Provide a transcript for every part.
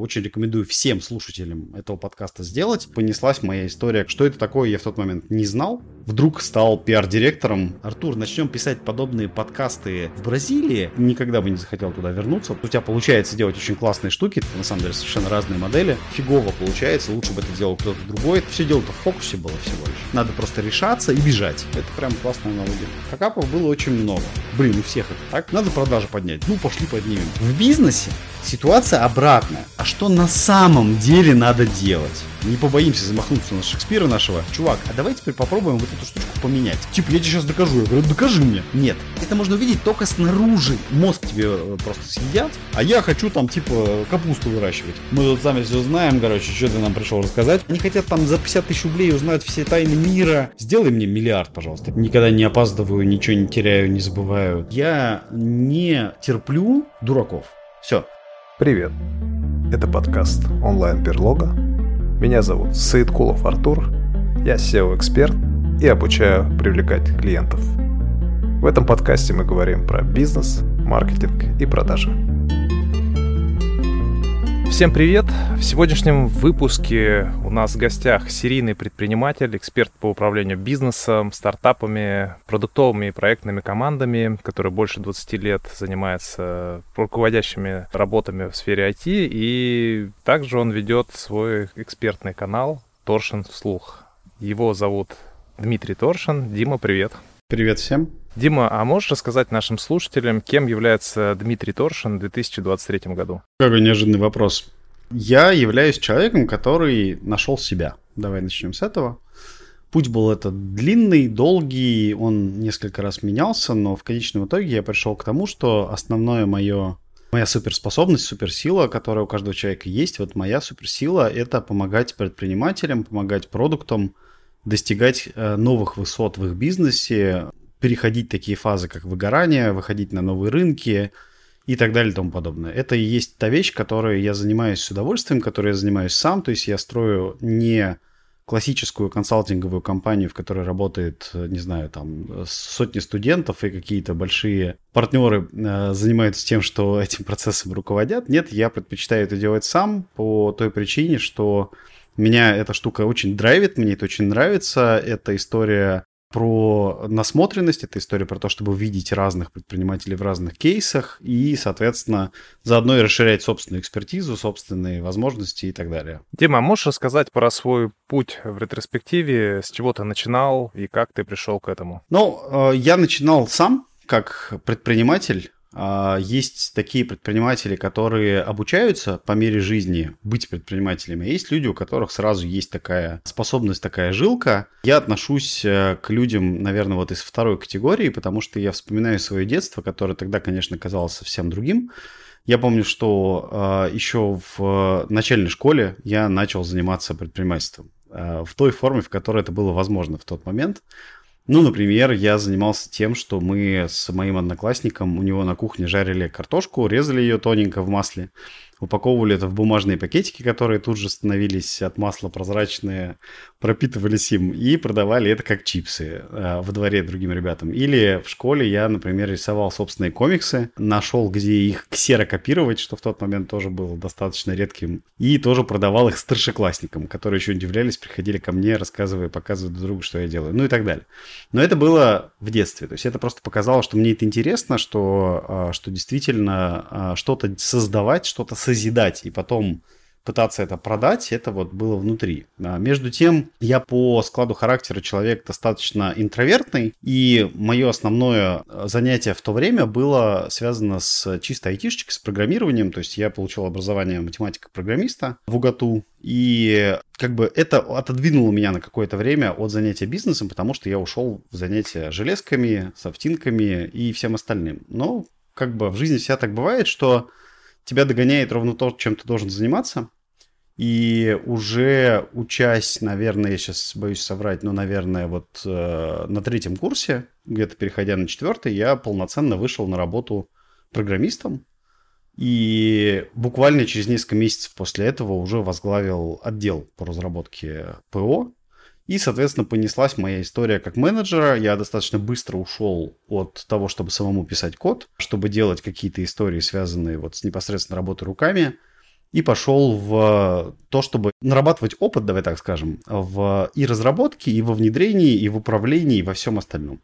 Очень рекомендую всем слушателям этого подкаста сделать. Понеслась моя история. Что это такое, я в тот момент не знал. Вдруг стал пиар-директором. Артур, начнем писать подобные подкасты в Бразилии. Никогда бы не захотел туда вернуться. У тебя получается делать очень классные штуки. На самом деле совершенно разные модели. Фигово получается. Лучше бы это делал кто-то другой. Все дело-то в фокусе было всего лишь. Надо просто решаться и бежать. Это прям классная аналогия. Факапов было очень много. Блин, у всех это так. Надо продажи поднять. Ну, пошли поднимем. В бизнесе ситуация обратная. А что на самом деле надо делать? Не побоимся замахнуться на Шекспира нашего. Чувак, а давай теперь попробуем вот эту штучку поменять. Типа, я тебе сейчас докажу. Я говорю, докажи мне. Нет. Это можно увидеть только снаружи. Мозг тебе э, просто съедят. А я хочу там, типа, капусту выращивать. Мы тут сами все знаем, короче, что ты нам пришел рассказать. Они хотят там за 50 тысяч рублей узнать все тайны мира. Сделай мне миллиард, пожалуйста. Никогда не опаздываю, ничего не теряю, не забываю. Я не терплю дураков. Все. Привет. Это подкаст онлайн-берлога. Меня зовут Саидкулов Артур. Я SEO-эксперт и обучаю привлекать клиентов. В этом подкасте мы говорим про бизнес, маркетинг и продажи. Всем привет! В сегодняшнем выпуске у нас в гостях серийный предприниматель, эксперт по управлению бизнесом, стартапами, продуктовыми и проектными командами, который больше 20 лет занимается руководящими работами в сфере IT, и также он ведет свой экспертный канал «Торшин вслух». Его зовут Дмитрий Торшин. Дима, привет! Привет всем! Дима, а можешь рассказать нашим слушателям, кем является Дмитрий Торшин в 2023 году? Какой неожиданный вопрос. Я являюсь человеком, который нашел себя. Давай начнем с этого. Путь был этот длинный, долгий, он несколько раз менялся, но в конечном итоге я пришел к тому, что основное мое Моя суперспособность, суперсила, которая у каждого человека есть, вот моя суперсила — это помогать предпринимателям, помогать продуктам достигать э, новых высот в их бизнесе, переходить такие фазы, как выгорание, выходить на новые рынки и так далее и тому подобное. Это и есть та вещь, которой я занимаюсь с удовольствием, которой я занимаюсь сам. То есть я строю не классическую консалтинговую компанию, в которой работает, не знаю, там сотни студентов и какие-то большие партнеры э, занимаются тем, что этим процессом руководят. Нет, я предпочитаю это делать сам по той причине, что меня эта штука очень драйвит, мне это очень нравится. Это история про насмотренность, это история про то, чтобы видеть разных предпринимателей в разных кейсах и, соответственно, заодно и расширять собственную экспертизу, собственные возможности и так далее. Дима, а можешь рассказать про свой путь в ретроспективе, с чего ты начинал и как ты пришел к этому? Ну, э, я начинал сам как предприниматель есть такие предприниматели, которые обучаются по мере жизни быть предпринимателями. есть люди, у которых сразу есть такая способность, такая жилка. Я отношусь э, к людям, наверное, вот из второй категории, потому что я вспоминаю свое детство, которое тогда, конечно, казалось совсем другим. Я помню, что э, еще в начальной школе я начал заниматься предпринимательством э, в той форме, в которой это было возможно в тот момент. Ну, например, я занимался тем, что мы с моим одноклассником, у него на кухне жарили картошку, резали ее тоненько в масле, упаковывали это в бумажные пакетики, которые тут же становились от масла прозрачные, пропитывались им и продавали это как чипсы э, во дворе другим ребятам. Или в школе я, например, рисовал собственные комиксы, нашел, где их ксерокопировать, что в тот момент тоже было достаточно редким, и тоже продавал их старшеклассникам, которые еще удивлялись, приходили ко мне, рассказывая, показывая друг другу, что я делаю, ну и так далее. Но это было в детстве, то есть это просто показало, что мне это интересно, что, э, что действительно э, что-то создавать, что-то создавать, созидать и потом пытаться это продать, это вот было внутри. А между тем, я по складу характера человек достаточно интровертный, и мое основное занятие в то время было связано с чисто айтишечкой, с программированием, то есть я получил образование математика-программиста в УГАТУ, и как бы это отодвинуло меня на какое-то время от занятия бизнесом, потому что я ушел в занятия железками, софтинками и всем остальным. Но как бы в жизни вся так бывает, что тебя догоняет ровно то, чем ты должен заниматься. И уже учась, наверное, я сейчас боюсь соврать, но, наверное, вот э, на третьем курсе, где-то переходя на четвертый, я полноценно вышел на работу программистом. И буквально через несколько месяцев после этого уже возглавил отдел по разработке ПО и, соответственно, понеслась моя история как менеджера. Я достаточно быстро ушел от того, чтобы самому писать код, чтобы делать какие-то истории, связанные вот с непосредственно работой руками. и пошел в то, чтобы нарабатывать опыт, давай так скажем, в и разработке, и во внедрении, и в управлении, и во всем остальном.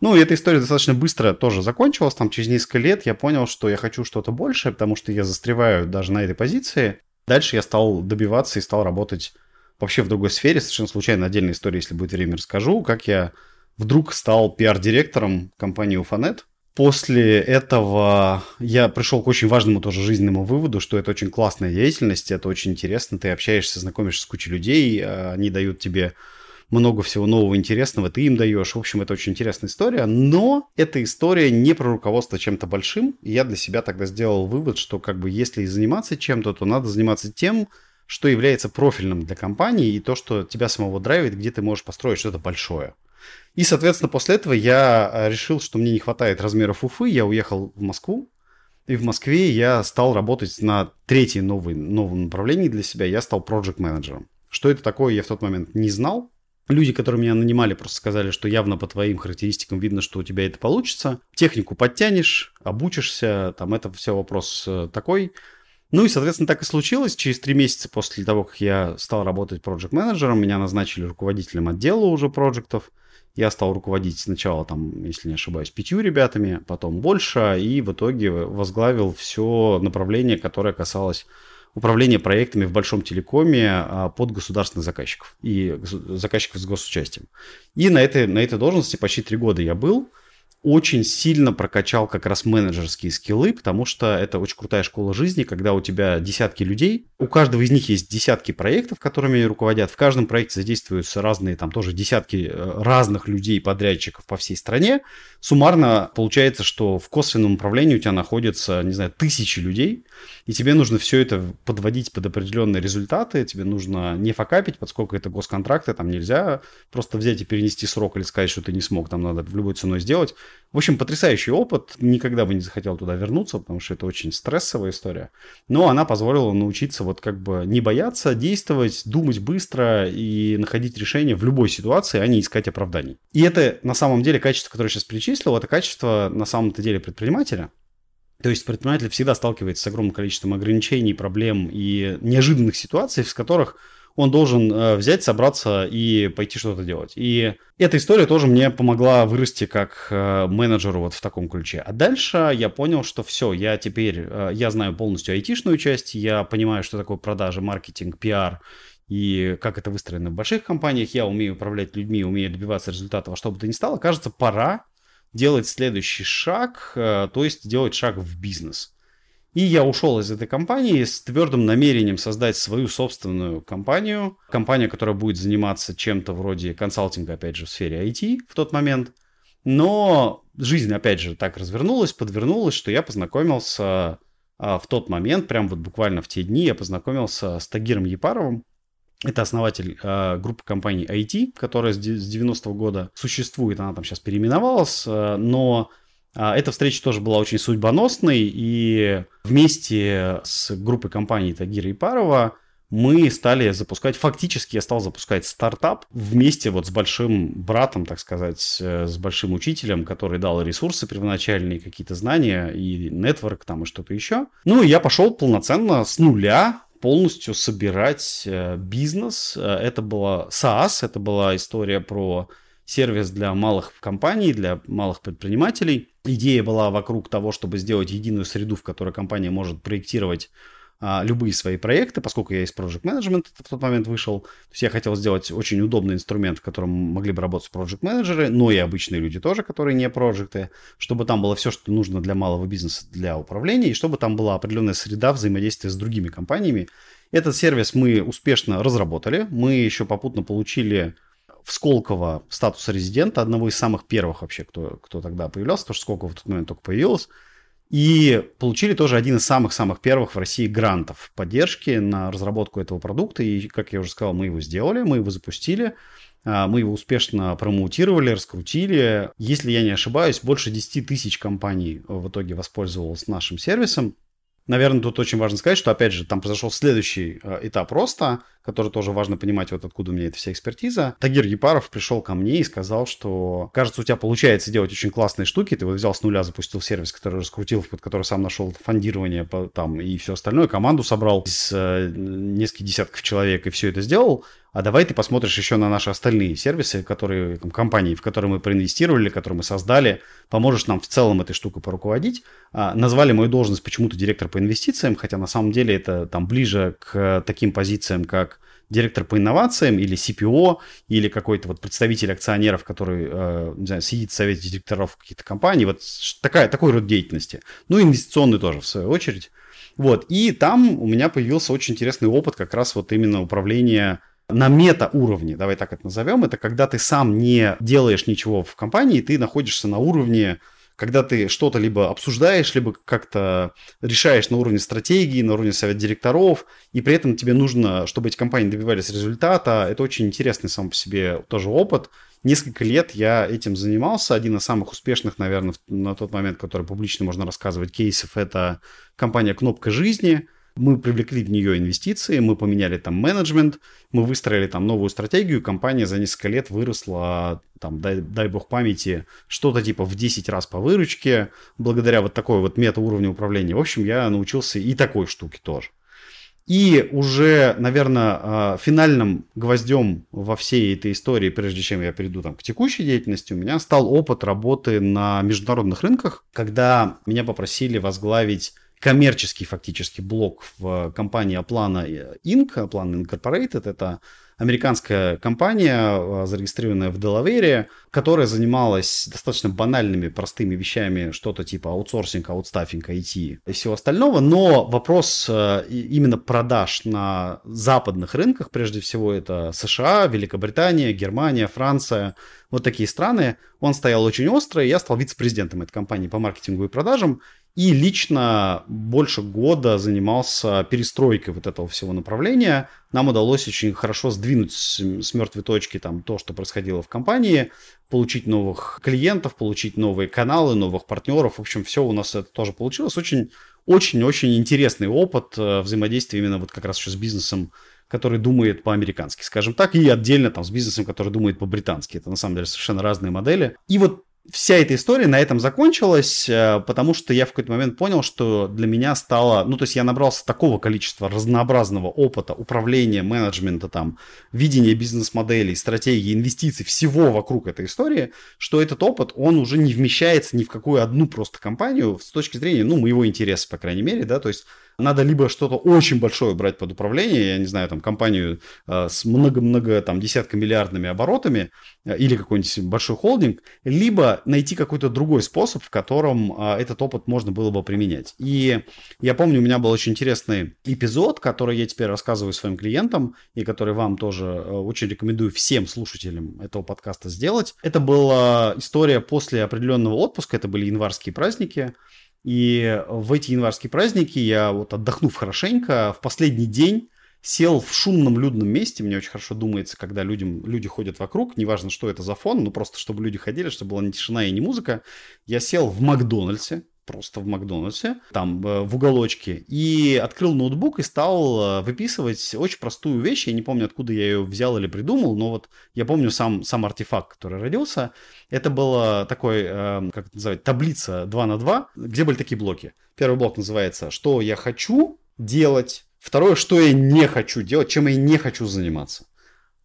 Ну, и эта история достаточно быстро тоже закончилась. Там через несколько лет я понял, что я хочу что-то большее, потому что я застреваю даже на этой позиции. Дальше я стал добиваться и стал работать вообще в другой сфере. Совершенно случайно отдельная история, если будет время, расскажу, как я вдруг стал пиар-директором компании Уфанет. После этого я пришел к очень важному тоже жизненному выводу, что это очень классная деятельность, это очень интересно, ты общаешься, знакомишься с кучей людей, а, они дают тебе много всего нового интересного, ты им даешь. В общем, это очень интересная история, но эта история не про руководство чем-то большим. Я для себя тогда сделал вывод, что как бы если заниматься чем-то, то надо заниматься тем, что является профильным для компании и то, что тебя самого драйвит, где ты можешь построить что-то большое. И, соответственно, после этого я э, решил, что мне не хватает размеров Уфы, я уехал в Москву, и в Москве я стал работать на третьем новой, новом направлении для себя, я стал проект менеджером Что это такое, я в тот момент не знал. Люди, которые меня нанимали, просто сказали, что явно по твоим характеристикам видно, что у тебя это получится. Технику подтянешь, обучишься, там это все вопрос э, такой. Ну и, соответственно, так и случилось. Через три месяца после того, как я стал работать проект менеджером меня назначили руководителем отдела уже проектов. Я стал руководить сначала, там, если не ошибаюсь, пятью ребятами, потом больше, и в итоге возглавил все направление, которое касалось управления проектами в большом телекоме а, под государственных заказчиков и заказчиков с госучастием. И на этой, на этой должности почти три года я был очень сильно прокачал как раз менеджерские скиллы, потому что это очень крутая школа жизни, когда у тебя десятки людей, у каждого из них есть десятки проектов, которыми они руководят, в каждом проекте задействуются разные, там тоже десятки э, разных людей, подрядчиков по всей стране. Суммарно получается, что в косвенном управлении у тебя находятся, не знаю, тысячи людей, и тебе нужно все это подводить под определенные результаты, тебе нужно не факапить, поскольку это госконтракты, там нельзя просто взять и перенести срок или сказать, что ты не смог, там надо в любой ценой сделать. В общем, потрясающий опыт, никогда бы не захотел туда вернуться, потому что это очень стрессовая история, но она позволила научиться вот как бы не бояться, действовать, думать быстро и находить решения в любой ситуации, а не искать оправданий. И это на самом деле качество, которое я сейчас перечислил, это качество на самом-то деле предпринимателя, то есть предприниматель всегда сталкивается с огромным количеством ограничений, проблем и неожиданных ситуаций, с которых он должен э, взять, собраться и пойти что-то делать. И эта история тоже мне помогла вырасти как э, менеджеру вот в таком ключе. А дальше я понял, что все, я теперь, э, я знаю полностью айтишную часть, я понимаю, что такое продажи, маркетинг, пиар, и как это выстроено в больших компаниях, я умею управлять людьми, умею добиваться результата, во что бы то ни стало, кажется, пора делать следующий шаг, э, то есть делать шаг в бизнес. И я ушел из этой компании с твердым намерением создать свою собственную компанию. Компания, которая будет заниматься чем-то вроде консалтинга, опять же, в сфере IT в тот момент. Но жизнь, опять же, так развернулась, подвернулась, что я познакомился а, в тот момент, прям вот буквально в те дни, я познакомился с Тагиром Епаровым, это основатель э, группы компаний IT, которая с 90-го года существует, она там сейчас переименовалась, э, но э, эта встреча тоже была очень судьбоносной, и вместе с группой компаний Тагира и Парова мы стали запускать, фактически я стал запускать стартап вместе вот с большим братом, так сказать, э, с большим учителем, который дал ресурсы первоначальные, какие-то знания и нетворк там и что-то еще. Ну и я пошел полноценно с нуля полностью собирать э, бизнес. Э, это была SaaS, это была история про сервис для малых компаний, для малых предпринимателей. Идея была вокруг того, чтобы сделать единую среду, в которой компания может проектировать а, любые свои проекты, поскольку я из Project Management в тот момент вышел. То есть я хотел сделать очень удобный инструмент, в котором могли бы работать Project менеджеры, но и обычные люди тоже, которые не проекты, чтобы там было все, что нужно для малого бизнеса, для управления, и чтобы там была определенная среда взаимодействия с другими компаниями. Этот сервис мы успешно разработали. Мы еще попутно получили в Сколково статус резидента, одного из самых первых вообще, кто, кто тогда появлялся, потому что Сколково в тот момент только появилось. И получили тоже один из самых-самых первых в России грантов поддержки на разработку этого продукта. И, как я уже сказал, мы его сделали, мы его запустили. А, мы его успешно промоутировали, раскрутили. Если я не ошибаюсь, больше 10 тысяч компаний в итоге воспользовалось нашим сервисом. Наверное, тут очень важно сказать, что, опять же, там произошел следующий э, этап роста, который тоже важно понимать, вот откуда у меня эта вся экспертиза. Тагир Епаров пришел ко мне и сказал, что, кажется, у тебя получается делать очень классные штуки, ты вот взял с нуля, запустил сервис, который раскрутил, под который сам нашел фондирование там и все остальное, команду собрал из э, нескольких десятков человек и все это сделал, а давай ты посмотришь еще на наши остальные сервисы, которые, там, компании, в которые мы проинвестировали, которые мы создали, поможешь нам в целом этой штукой поруководить. А, назвали мою должность почему-то директор по инвестициям, хотя на самом деле это там ближе к таким позициям, как директор по инновациям или CPO, или какой-то вот представитель акционеров, который, э, не знаю, сидит в совете директоров каких-то компаний, вот такая, такой род деятельности. Ну, инвестиционный тоже, в свою очередь. Вот, и там у меня появился очень интересный опыт как раз вот именно управления на мета-уровне, давай так это назовем, это когда ты сам не делаешь ничего в компании, ты находишься на уровне, когда ты что-то либо обсуждаешь, либо как-то решаешь на уровне стратегии, на уровне совета директоров, и при этом тебе нужно, чтобы эти компании добивались результата. Это очень интересный сам по себе тоже опыт. Несколько лет я этим занимался. Один из самых успешных, наверное, на тот момент, который публично можно рассказывать кейсов, это компания «Кнопка жизни», мы привлекли в нее инвестиции, мы поменяли там менеджмент, мы выстроили там новую стратегию, компания за несколько лет выросла, там, дай, дай бог памяти, что-то типа в 10 раз по выручке, благодаря вот такой вот мета-уровню управления. В общем, я научился и такой штуке тоже. И уже, наверное, а, финальным гвоздем во всей этой истории, прежде чем я перейду там, к текущей деятельности, у меня стал опыт работы на международных рынках, когда меня попросили возглавить коммерческий фактически блок в компании Aplana Inc., Aplana Incorporated, это американская компания, э, зарегистрированная в Делавере, которая занималась достаточно банальными, простыми вещами, что-то типа аутсорсинга, аутстаффинга, IT и всего остального, но вопрос э, именно продаж на западных рынках, прежде всего это США, Великобритания, Германия, Франция, вот такие страны, он стоял очень остро, и я стал вице-президентом этой компании по маркетингу и продажам, и лично больше года занимался перестройкой вот этого всего направления. Нам удалось очень хорошо сдвинуть с, с мертвой точки там, то, что происходило в компании, получить новых клиентов, получить новые каналы, новых партнеров. В общем, все у нас это тоже получилось. Очень, очень-очень интересный опыт э, взаимодействия именно вот как раз еще с бизнесом, который думает по-американски, скажем так, и отдельно там с бизнесом, который думает по-британски. Это на самом деле совершенно разные модели. И вот вся эта история на этом закончилась, э, потому что я в какой-то момент понял, что для меня стало, ну, то есть я набрался такого количества разнообразного опыта управления, менеджмента, там, видения бизнес-моделей, стратегии, инвестиций, всего вокруг этой истории, что этот опыт, он уже не вмещается ни в какую одну просто компанию с точки зрения, ну, моего интереса, по крайней мере, да, то есть надо либо что-то очень большое брать под управление, я не знаю, там, компанию э, с много-много, там, десятка миллиардными оборотами э, или какой-нибудь большой холдинг, либо найти какой-то другой способ, в котором э, этот опыт можно было бы применять. И я помню, у меня был очень интересный эпизод, который я теперь рассказываю своим клиентам и который вам тоже очень рекомендую всем слушателям этого подкаста сделать. Это была история после определенного отпуска, это были январские праздники, и в эти январские праздники я вот отдохнув хорошенько, в последний день сел в шумном людном месте. Мне очень хорошо думается, когда людям, люди ходят вокруг, неважно, что это за фон, ну просто чтобы люди ходили, чтобы была не тишина и не музыка. Я сел в Макдональдсе, просто в Макдональдсе, там э, в уголочке, и открыл ноутбук и стал э, выписывать очень простую вещь. Я не помню, откуда я ее взял или придумал, но вот я помню сам, сам артефакт, который родился. Это было такой, э, как это называть, таблица 2 на 2, где были такие блоки. Первый блок называется «Что я хочу делать?», второе «Что я не хочу делать?», чем я не хочу заниматься.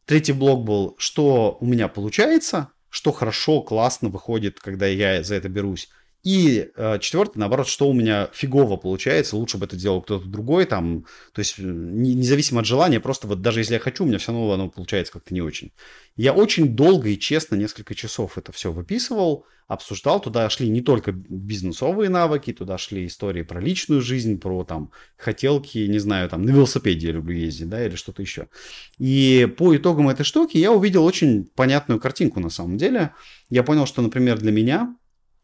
Третий блок был «Что у меня получается?», что хорошо, классно выходит, когда я за это берусь. И э, четвертое, наоборот, что у меня фигово получается, лучше бы это делал кто-то другой, там, то есть э, не, независимо от желания, просто вот даже если я хочу, у меня все равно оно получается как-то не очень. Я очень долго и честно, несколько часов это все выписывал, обсуждал, туда шли не только бизнесовые навыки, туда шли истории про личную жизнь, про там хотелки, не знаю, там на велосипеде я люблю ездить, да, или что-то еще. И по итогам этой штуки я увидел очень понятную картинку на самом деле. Я понял, что, например, для меня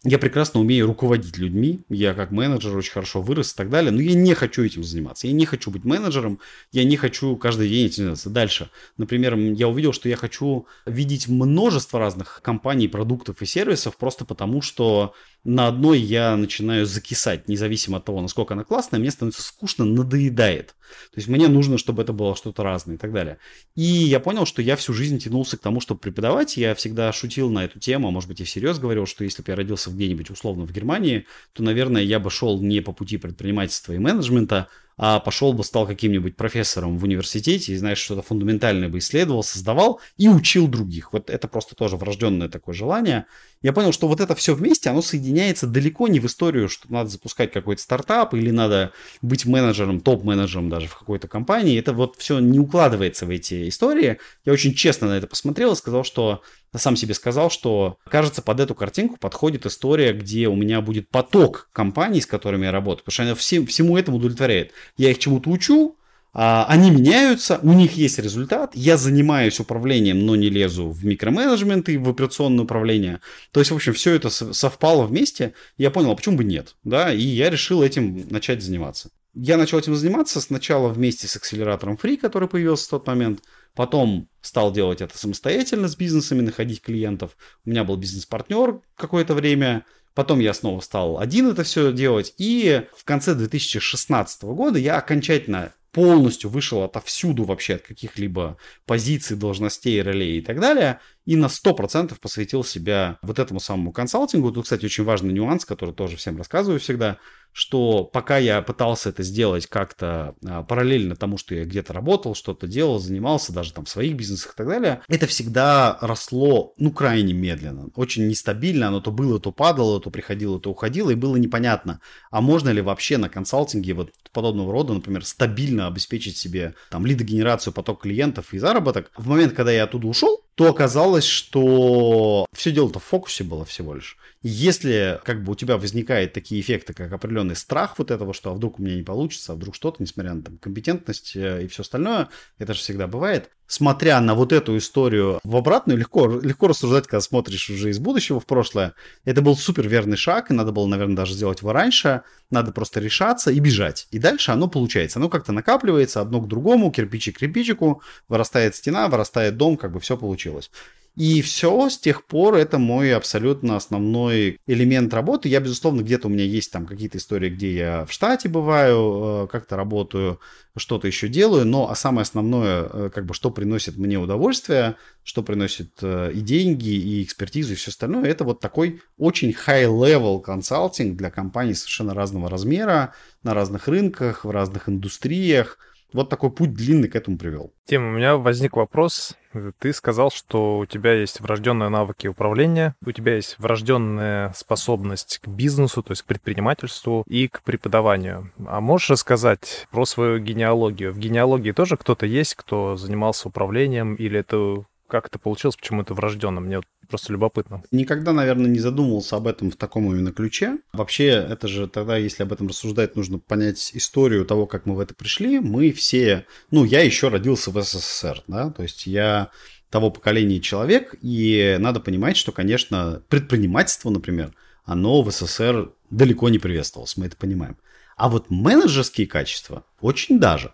я прекрасно умею руководить людьми, я как менеджер очень хорошо вырос и так далее, но я не хочу этим заниматься, я не хочу быть менеджером, я не хочу каждый день этим заниматься. Дальше, например, я увидел, что я хочу видеть множество разных компаний, продуктов и сервисов просто потому, что на одной я начинаю закисать, независимо от того, насколько она классная, мне становится скучно, надоедает. То есть мне нужно, чтобы это было что-то разное и так далее. И я понял, что я всю жизнь тянулся к тому, чтобы преподавать. Я всегда шутил на эту тему, а может быть и всерьез говорил, что если бы я родился где-нибудь условно в Германии, то, наверное, я бы шел не по пути предпринимательства и менеджмента, а пошел бы, стал каким-нибудь профессором в университете и, знаешь, что-то фундаментальное бы исследовал, создавал и учил других. Вот это просто тоже врожденное такое желание. Я понял, что вот это все вместе, оно соединяется далеко не в историю, что надо запускать какой-то стартап или надо быть менеджером, топ-менеджером даже в какой-то компании. Это вот все не укладывается в эти истории. Я очень честно на это посмотрел и сказал, что сам себе сказал, что, кажется, под эту картинку подходит история, где у меня будет поток компаний, с которыми я работаю, потому что она всем, всему этому удовлетворяет. Я их чему-то учу, а, они меняются, у них есть результат, я занимаюсь управлением, но не лезу в микроменеджмент и в операционное управление. То есть, в общем, все это совпало вместе, я понял, а почему бы нет, да, и я решил этим начать заниматься. Я начал этим заниматься сначала вместе с акселератором Free, который появился в тот момент – Потом стал делать это самостоятельно с бизнесами, находить клиентов. У меня был бизнес-партнер какое-то время. Потом я снова стал один это все делать. И в конце 2016 года я окончательно полностью вышел отовсюду вообще от каких-либо позиций, должностей, ролей и так далее, и на 100% посвятил себя вот этому самому консалтингу. Тут, кстати, очень важный нюанс, который тоже всем рассказываю всегда – что пока я пытался это сделать как-то а, параллельно тому, что я где-то работал, что-то делал, занимался, даже там в своих бизнесах и так далее, это всегда росло, ну, крайне медленно, очень нестабильно, оно то было, то падало, то приходило, то уходило, и было непонятно, а можно ли вообще на консалтинге вот подобного рода, например, стабильно обеспечить себе там лидогенерацию, поток клиентов и заработок. В момент, когда я оттуда ушел, то оказалось, что все дело-то в фокусе было всего лишь. Если как бы у тебя возникают такие эффекты, как определенный страх вот этого, что а вдруг у меня не получится, а вдруг что-то, несмотря на там, компетентность э, и все остальное, это же всегда бывает. Смотря на вот эту историю в обратную, легко, легко рассуждать, когда смотришь уже из будущего в прошлое. Это был супер верный шаг, и надо было, наверное, даже сделать его раньше. Надо просто решаться и бежать. И дальше оно получается. Оно как-то накапливается одно к другому, кирпичик к кирпичику, вырастает стена, вырастает дом, как бы все получилось. И все, с тех пор это мой абсолютно основной элемент работы. Я, безусловно, где-то у меня есть там какие-то истории, где я в штате бываю, э, как-то работаю, что-то еще делаю, но а самое основное, э, как бы, что приносит мне удовольствие, что приносит э, и деньги, и экспертизу, и все остальное, это вот такой очень high-level консалтинг для компаний совершенно разного размера, на разных рынках, в разных индустриях – вот такой путь длинный к этому привел. Тим, у меня возник вопрос. Ты сказал, что у тебя есть врожденные навыки управления, у тебя есть врожденная способность к бизнесу, то есть к предпринимательству и к преподаванию. А можешь рассказать про свою генеалогию? В генеалогии тоже кто-то есть, кто занимался управлением, или это как это получилось, почему это врожденно? Мне просто любопытно. Никогда, наверное, не задумывался об этом в таком именно ключе. Вообще, это же тогда, если об этом рассуждать, нужно понять историю того, как мы в это пришли. Мы все, ну, я еще родился в СССР, да, то есть я того поколения человек, и надо понимать, что, конечно, предпринимательство, например, оно в СССР далеко не приветствовалось, мы это понимаем. А вот менеджерские качества очень даже.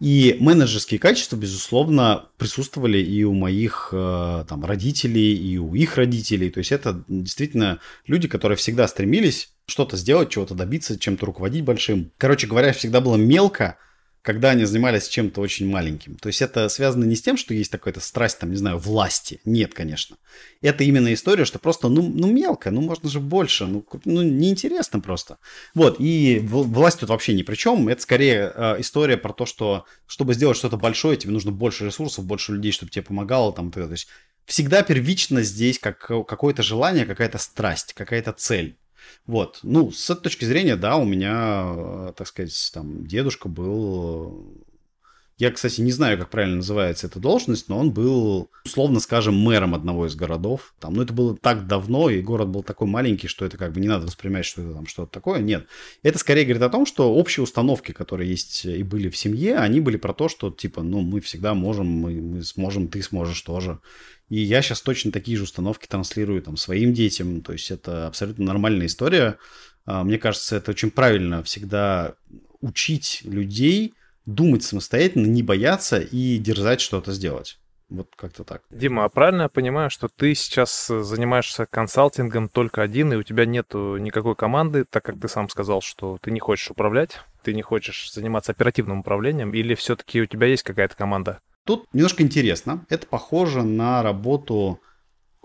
И менеджерские качества, безусловно, присутствовали и у моих э, там, родителей, и у их родителей. То есть это действительно люди, которые всегда стремились что-то сделать, чего-то добиться, чем-то руководить большим. Короче говоря, всегда было мелко, когда они занимались чем-то очень маленьким. То есть это связано не с тем, что есть такая-то страсть, там, не знаю, власти. Нет, конечно. Это именно история, что просто, ну, ну мелко, ну можно же больше, ну, ну неинтересно просто. Вот, и власть тут вообще ни при чем. Это скорее э, история про то, что чтобы сделать что-то большое, тебе нужно больше ресурсов, больше людей, чтобы тебе помогало. Там, то есть всегда первично здесь как какое-то желание, какая-то страсть, какая-то цель. Вот. Ну, с этой точки зрения, да, у меня, э, так сказать, там, дедушка был Я, кстати, не знаю, как правильно называется эта должность, но он был, условно скажем, мэром одного из городов. Там, ну, это было так давно, и город был такой маленький, что это как бы не надо воспринимать, что это там что-то такое. Нет. Это скорее говорит о том, что общие установки, которые есть и были в семье, они были про то, что, типа, ну, мы всегда можем, мы, мы сможем, ты сможешь тоже. И я сейчас точно такие же установки транслирую там своим детям. То есть это абсолютно нормальная история. А, мне кажется, это очень правильно всегда учить людей думать самостоятельно, не бояться и дерзать что-то сделать. Вот как-то так. Дима, а правильно я понимаю, что ты сейчас занимаешься консалтингом только один, и у тебя нет никакой команды, так как ты сам сказал, что ты не хочешь управлять, ты не хочешь заниматься оперативным управлением, или все-таки у тебя есть какая-то команда? Тут немножко интересно. Это похоже на работу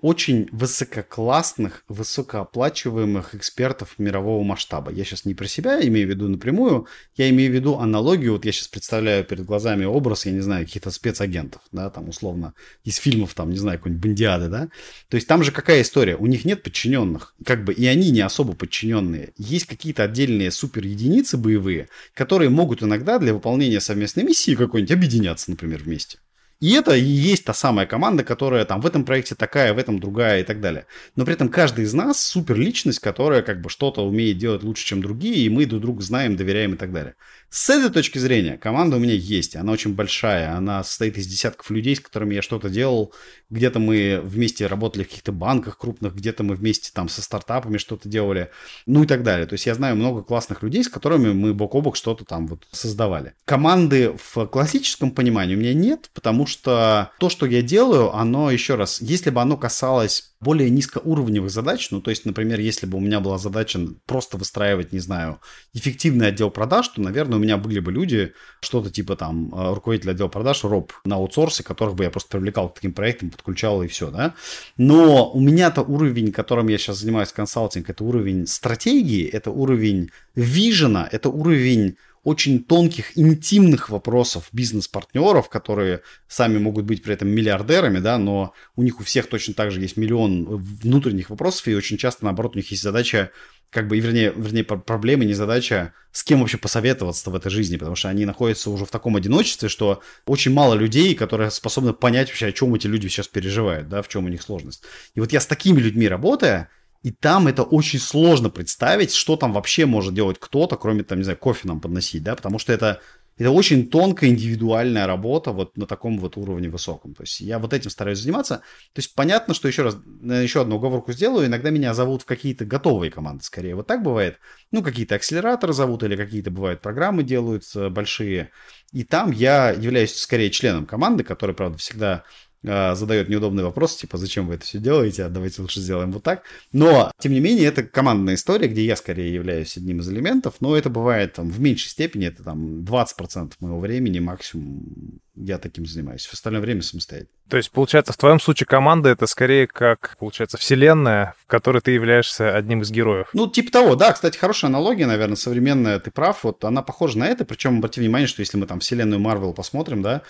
очень высококлассных, высокооплачиваемых экспертов мирового масштаба. Я сейчас не про себя имею в виду напрямую, я имею в виду аналогию. Вот я сейчас представляю перед глазами образ, я не знаю, каких-то спецагентов, да, там условно из фильмов, там, не знаю, какой-нибудь Бандиады, да. То есть там же какая история? У них нет подчиненных, как бы и они не особо подчиненные. Есть какие-то отдельные супер единицы боевые, которые могут иногда для выполнения совместной миссии какой-нибудь объединяться, например, вместе. И это и есть та самая команда, которая там в этом проекте такая, в этом другая и так далее. Но при этом каждый из нас супер личность, которая как бы что-то умеет делать лучше, чем другие, и мы друг друга знаем, доверяем и так далее. С этой точки зрения команда у меня есть, она очень большая, она состоит из десятков людей, с которыми я что-то делал, где-то мы вместе работали в каких-то банках крупных, где-то мы вместе там со стартапами что-то делали, ну и так далее. То есть я знаю много классных людей, с которыми мы бок о бок что-то там вот создавали. Команды в классическом понимании у меня нет, потому что то, что я делаю, оно, еще раз, если бы оно касалось более низкоуровневых задач, ну, то есть, например, если бы у меня была задача просто выстраивать, не знаю, эффективный отдел продаж, то, наверное, у меня были бы люди, что-то типа там э, руководитель отдела продаж, роб на аутсорсе, которых бы я просто привлекал к таким проектам, подключал и все, да. Но у меня-то уровень, которым я сейчас занимаюсь консалтинг, это уровень стратегии, это уровень вижена, это уровень очень тонких, интимных вопросов бизнес-партнеров, которые сами могут быть при этом миллиардерами, да, но у них у всех точно так же есть миллион внутренних вопросов, и очень часто, наоборот, у них есть задача, как бы, вернее, вернее, проблема, не задача, с кем вообще посоветоваться в этой жизни, потому что они находятся уже в таком одиночестве, что очень мало людей, которые способны понять вообще, о чем эти люди сейчас переживают, да, в чем у них сложность. И вот я с такими людьми работая, и там это очень сложно представить, что там вообще может делать кто-то, кроме, там, не знаю, кофе нам подносить, да, потому что это, это очень тонкая индивидуальная работа вот на таком вот уровне высоком. То есть я вот этим стараюсь заниматься. То есть понятно, что еще раз, еще одну оговорку сделаю, иногда меня зовут в какие-то готовые команды, скорее. Вот так бывает. Ну, какие-то акселераторы зовут или какие-то бывают программы делаются большие. И там я являюсь скорее членом команды, которая, правда, всегда задает неудобный вопрос, типа, зачем вы это все делаете, а давайте лучше сделаем вот так. Но, тем не менее, это командная история, где я скорее являюсь одним из элементов, но это бывает там в меньшей степени, это там 20% моего времени максимум я таким занимаюсь. В остальное время самостоятельно. То есть, получается, в твоем случае команда это скорее как, получается, вселенная, в которой ты являешься одним из героев. Ну, типа того, да. Кстати, хорошая аналогия, наверное, современная, ты прав. Вот она похожа на это. Причем, обрати внимание, что если мы там вселенную Марвел посмотрим, да,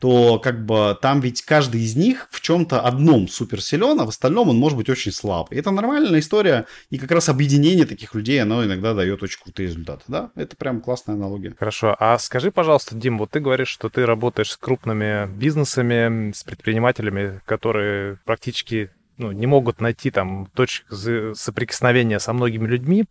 то как бы там ведь каждый из них в чем-то одном суперсилен, а в остальном он может быть очень слаб. И это нормальная история, и как раз объединение таких людей, оно иногда дает очень крутые результаты, да? Это прям классная аналогия. Хорошо, а скажи, пожалуйста, Дим, вот ты говоришь, что ты работаешь с крупными бизнесами, с предпринимателями, которые практически ну, не могут найти там точек соприкосновения со многими людьми.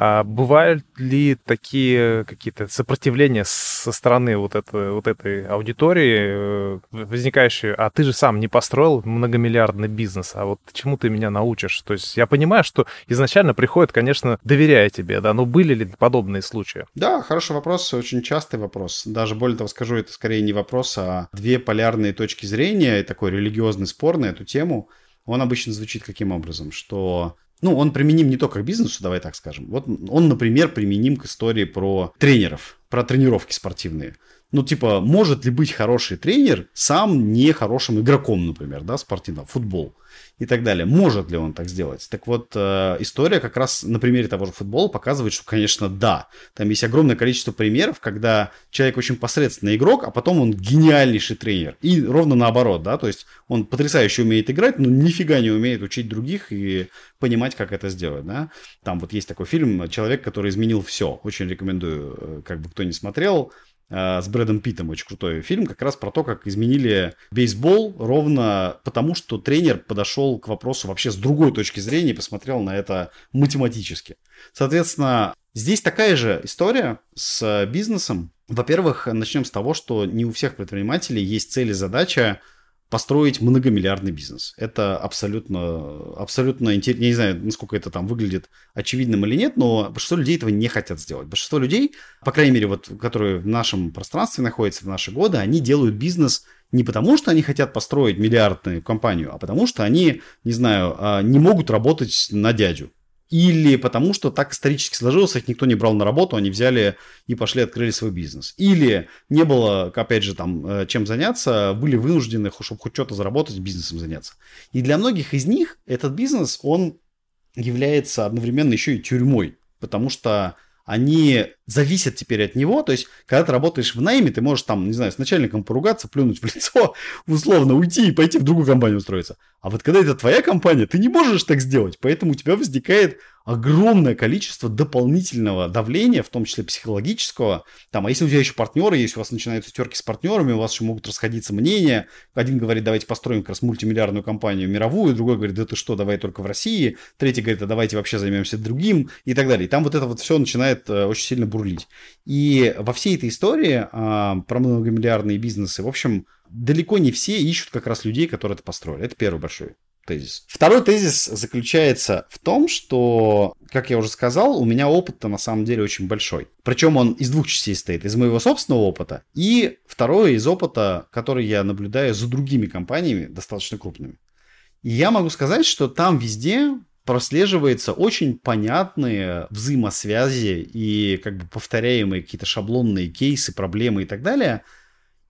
А бывают ли такие какие-то сопротивления со стороны вот, это, вот этой аудитории, э, возникающие, а ты же сам не построил многомиллиардный бизнес, а вот чему ты меня научишь? То есть я понимаю, что изначально приходит, конечно, доверяя тебе, да, но были ли подобные случаи? Да, хороший вопрос, очень частый вопрос. Даже более того скажу, это скорее не вопрос, а две полярные точки зрения, такой религиозный спор на эту тему. Он обычно звучит каким образом, что ну, он применим не только к бизнесу, давай так скажем. Вот он, например, применим к истории про тренеров, про тренировки спортивные. Ну, типа, может ли быть хороший тренер сам не хорошим игроком, например, да, спортивного, футбол и так далее. Может ли он так сделать? Так вот, э, история как раз на примере того же футбола показывает, что, конечно, да. Там есть огромное количество примеров, когда человек очень посредственный игрок, а потом он гениальнейший тренер. И ровно наоборот, да, то есть он потрясающе умеет играть, но нифига не умеет учить других и понимать, как это сделать, да. Там вот есть такой фильм «Человек, который изменил все». Очень рекомендую, э, как бы кто не смотрел, с Брэдом Питтом, очень крутой фильм, как раз про то, как изменили бейсбол ровно потому, что тренер подошел к вопросу вообще с другой точки зрения и посмотрел на это математически. Соответственно, здесь такая же история с бизнесом. Во-первых, начнем с того, что не у всех предпринимателей есть цель и задача построить многомиллиардный бизнес. Это абсолютно, абсолютно интересно. Я не знаю, насколько это там выглядит очевидным или нет, но большинство людей этого не хотят сделать. Большинство людей, по крайней мере, вот, которые в нашем пространстве находятся в наши годы, они делают бизнес не потому, что они хотят построить миллиардную компанию, а потому что они, не знаю, а, не могут работать на дядю или потому что так исторически сложилось, их никто не брал на работу, они взяли и пошли открыли свой бизнес. Или не было, опять же, там, э, чем заняться, были вынуждены, чтобы хоть что-то заработать, бизнесом заняться. И для многих из них этот бизнес, он является одновременно еще и тюрьмой, потому что они зависят теперь от него. То есть, когда ты работаешь в найме, ты можешь там, не знаю, с начальником поругаться, плюнуть в лицо, условно уйти и пойти в другую компанию устроиться. А вот когда это твоя компания, ты не можешь так сделать. Поэтому у тебя возникает огромное количество дополнительного давления, в том числе психологического. Там, а если у тебя еще партнеры есть, у вас начинаются терки с партнерами, у вас еще могут расходиться мнения. Один говорит, давайте построим как раз мультимиллиардную компанию мировую, другой говорит, да ты что, давай только в России. Третий говорит, а давайте вообще займемся другим и так далее. И там вот это вот все начинает э, очень сильно бурлить. И во всей этой истории а, про многомиллиардные бизнесы, в общем, далеко не все ищут как раз людей, которые это построили. Это первый большой тезис. Второй тезис заключается в том, что, как я уже сказал, у меня опыт-то на самом деле очень большой. Причем он из двух частей стоит. Из моего собственного опыта и второе из опыта, который я наблюдаю за другими компаниями, достаточно крупными. И я могу сказать, что там везде прослеживается очень понятные взаимосвязи и как бы повторяемые какие-то шаблонные кейсы, проблемы и так далее.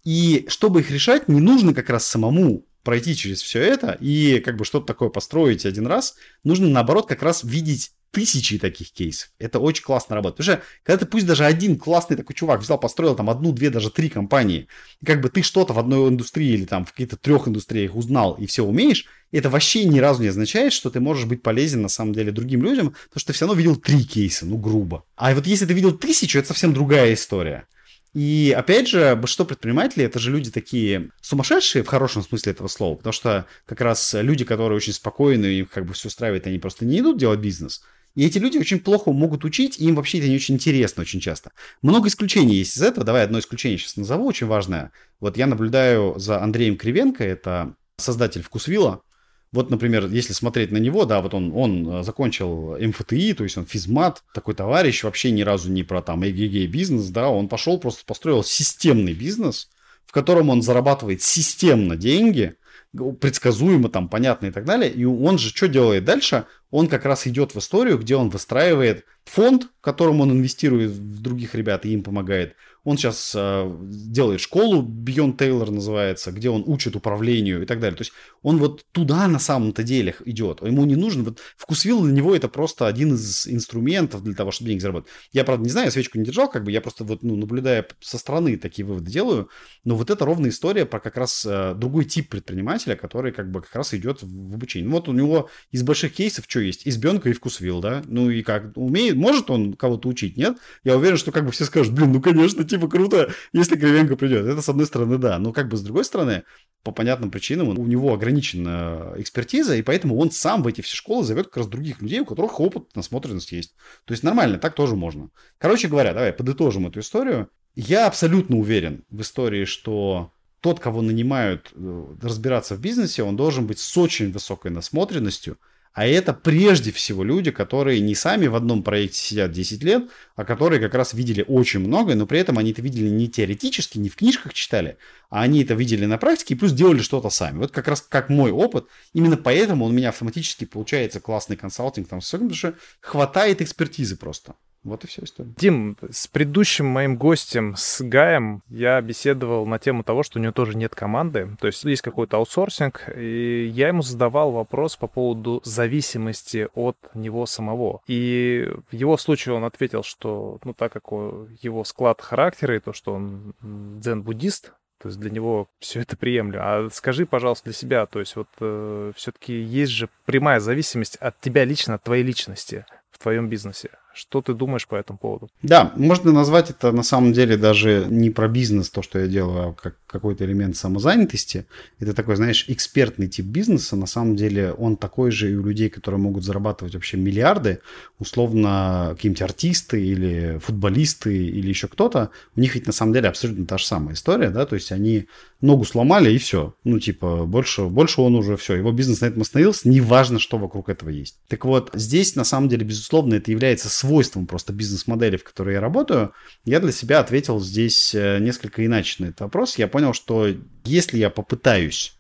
И чтобы их решать, не нужно как раз самому пройти через все это и как бы что-то такое построить один раз, нужно наоборот как раз видеть тысячи таких кейсов. Это очень классно работает. Потому что когда ты пусть даже один классный такой чувак взял, построил там одну, две, даже три компании, как бы ты что-то в одной индустрии или там в каких-то трех индустриях узнал и все умеешь, это вообще ни разу не означает, что ты можешь быть полезен на самом деле другим людям, потому что ты все равно видел три кейса, ну грубо. А вот если ты видел тысячу, это совсем другая история. И опять же, большинство предпринимателей это же люди такие сумасшедшие в хорошем смысле этого слова, потому что как раз люди, которые очень спокойны, им как бы все устраивает, они просто не идут делать бизнес. И эти люди очень плохо могут учить, и им вообще это не очень интересно очень часто. Много исключений есть из этого. Давай одно исключение сейчас назову, очень важное. Вот я наблюдаю за Андреем Кривенко, это создатель Вкусвилла. Вот, например, если смотреть на него, да, вот он, он э, закончил МФТИ, то есть он физмат, такой товарищ, вообще ни разу не про там эгегей бизнес, да, он пошел, просто построил системный бизнес, в котором он зарабатывает системно деньги, предсказуемо, там, понятно и так далее. И он же что делает дальше? Он как раз идет в историю, где он выстраивает фонд, которым он инвестирует в других ребят и им помогает. Он сейчас э, делает школу, Beyond Taylor называется, где он учит управлению и так далее. То есть он вот туда на самом-то деле идет. Ему не нужно... Вот вкусвилл для него это просто один из инструментов для того, чтобы денег заработать. Я, правда, не знаю, свечку не держал, как бы я просто вот, ну, наблюдая со стороны такие выводы делаю. Но вот это ровная история про как раз э, другой тип предпринимателя, который как бы как раз идет в, обучение. Ну, вот у него из больших кейсов что есть? Избенка и вкусвилл, да? Ну и как? Умеет, может он кого-то учить, нет? Я уверен, что как бы все скажут, блин, ну конечно, типа типа круто, если Кривенко придет. Это с одной стороны, да. Но как бы с другой стороны, по понятным причинам, у него ограничена экспертиза, и поэтому он сам в эти все школы зовет как раз других людей, у которых опыт, насмотренность есть. То есть нормально, так тоже можно. Короче говоря, давай подытожим эту историю. Я абсолютно уверен в истории, что тот, кого нанимают э, разбираться в бизнесе, он должен быть с очень высокой насмотренностью, а это прежде всего люди, которые не сами в одном проекте сидят 10 лет, а которые как раз видели очень многое, но при этом они это видели не теоретически, не в книжках читали, а они это видели на практике и плюс делали что-то сами. Вот как раз как мой опыт. Именно поэтому у меня автоматически получается классный консалтинг, там, потому что хватает экспертизы просто. Вот и все история. Дим, с предыдущим моим гостем, с Гаем, я беседовал на тему того, что у него тоже нет команды. То есть есть какой-то аутсорсинг, и я ему задавал вопрос по поводу зависимости от него самого. И в его случае он ответил, что, ну, так как его склад характера и то, что он дзен-буддист, то есть для него все это приемлемо. А скажи, пожалуйста, для себя, то есть вот э, все-таки есть же прямая зависимость от тебя лично, от твоей личности в твоем бизнесе. Что ты думаешь по этому поводу? Да, можно назвать это на самом деле даже не про бизнес, то, что я делаю, а как какой-то элемент самозанятости. Это такой, знаешь, экспертный тип бизнеса. На самом деле он такой же и у людей, которые могут зарабатывать вообще миллиарды. Условно, какие-нибудь артисты или футболисты или еще кто-то. У них ведь на самом деле абсолютно та же самая история, да, то есть они ногу сломали и все. Ну, типа, больше, больше он уже все. Его бизнес на этом остановился, неважно, что вокруг этого есть. Так вот, здесь на самом деле, безусловно, это является свойством просто бизнес-модели, в которой я работаю. Я для себя ответил здесь э, несколько иначе на этот вопрос. Я понял, что если я попытаюсь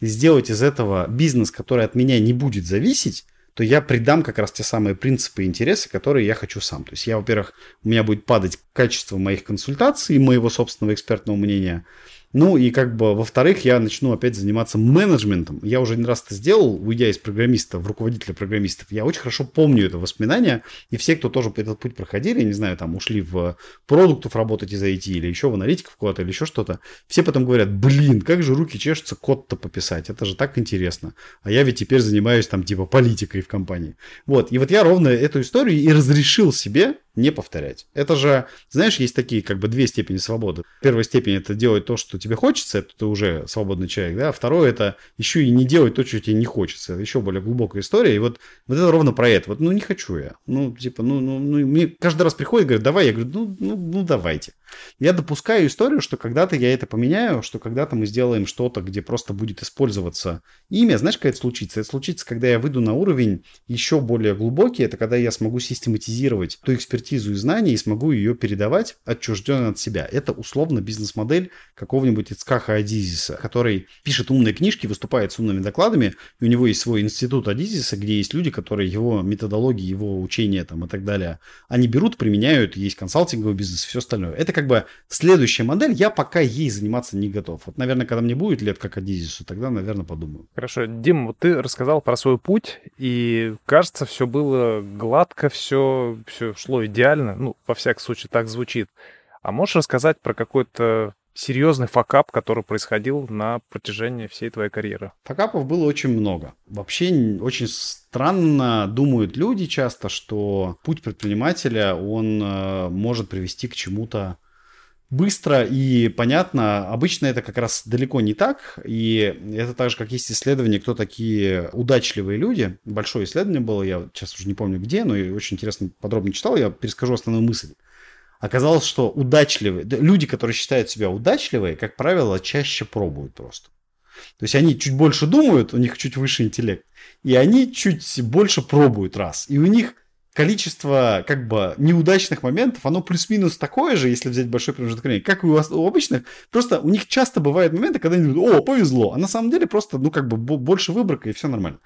сделать из этого бизнес, который от меня не будет зависеть, то я придам как раз те самые принципы и интересы, которые я хочу сам. То есть я, во-первых, у меня будет падать качество моих консультаций, моего собственного экспертного мнения – ну и как бы, во-вторых, я начну опять заниматься менеджментом. Я уже не раз это сделал, уйдя из программиста в руководителя программистов. Я очень хорошо помню это воспоминание. И все, кто тоже этот путь проходили, не знаю, там ушли в продуктов работать из IT или еще в аналитиков куда-то или еще что-то, все потом говорят, блин, как же руки чешутся код-то пописать. Это же так интересно. А я ведь теперь занимаюсь там типа политикой в компании. Вот. И вот я ровно эту историю и разрешил себе не повторять. Это же, знаешь, есть такие как бы две степени свободы. Первая степень это делать то, что тебе хочется, это ты уже свободный человек, да. Второе это еще и не делать то, что тебе не хочется. Это еще более глубокая история. И вот, вот это ровно про это. Вот, ну, не хочу я. Ну, типа, ну, ну, ну мне каждый раз приходит, говорит, давай. Я говорю, ну, ну, ну давайте. Я допускаю историю, что когда-то я это поменяю, что когда-то мы сделаем что-то, где просто будет использоваться имя. Знаешь, как это случится? Это случится, когда я выйду на уровень еще более глубокий. Это когда я смогу систематизировать ту экспертизу и знания и смогу ее передавать отчужденно от себя. Это условно бизнес-модель какого-нибудь Ицкаха Адизиса, который пишет умные книжки, выступает с умными докладами, и у него есть свой институт Адизиса, где есть люди, которые его методологии, его учения там и так далее, они берут, применяют, есть консалтинговый бизнес, все остальное. Это как как бы следующая модель, я пока ей заниматься не готов. Вот, наверное, когда мне будет лет как Адизису, тогда, наверное, подумаю. Хорошо. Дим, вот ты рассказал про свой путь, и кажется, все было гладко, все, все шло идеально. Ну, во всяком случае, так звучит. А можешь рассказать про какой-то серьезный факап, который происходил на протяжении всей твоей карьеры? Факапов было очень много. Вообще очень странно думают люди часто, что путь предпринимателя, он э, может привести к чему-то быстро и понятно. Обычно это как раз далеко не так. И это так же, как есть исследование, кто такие удачливые люди. Большое исследование было, я сейчас уже не помню где, но очень интересно, подробно читал. Я перескажу основную мысль. Оказалось, что удачливые, люди, которые считают себя удачливые, как правило, чаще пробуют просто. То есть они чуть больше думают, у них чуть выше интеллект, и они чуть больше пробуют раз. И у них количество как бы неудачных моментов, оно плюс-минус такое же, если взять большой промежуток времени, как и у, у обычных. Просто у них часто бывают моменты, когда они думают, о, повезло. А на самом деле просто, ну, как бы больше выборка и все нормально.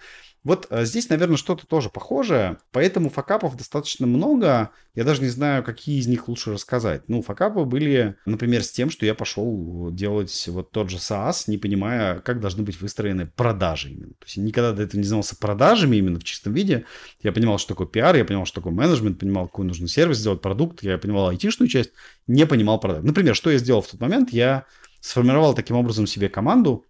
Вот э, здесь, наверное, что-то тоже похожее, поэтому факапов достаточно много. Я даже не знаю, какие из них лучше рассказать. Ну, факапы были, например, с тем, что я пошел делать вот тот же SaaS, не понимая, как должны быть выстроены продажи именно. То есть никогда до этого не занимался продажами именно в чистом виде. Я понимал, что такое пиар, я понимал, что такое менеджмент, понимал, какой нужен сервис сделать, продукт, я понимал айтишную часть, не понимал продаж. Например, что я сделал в тот момент? Я сформировал таким образом себе команду,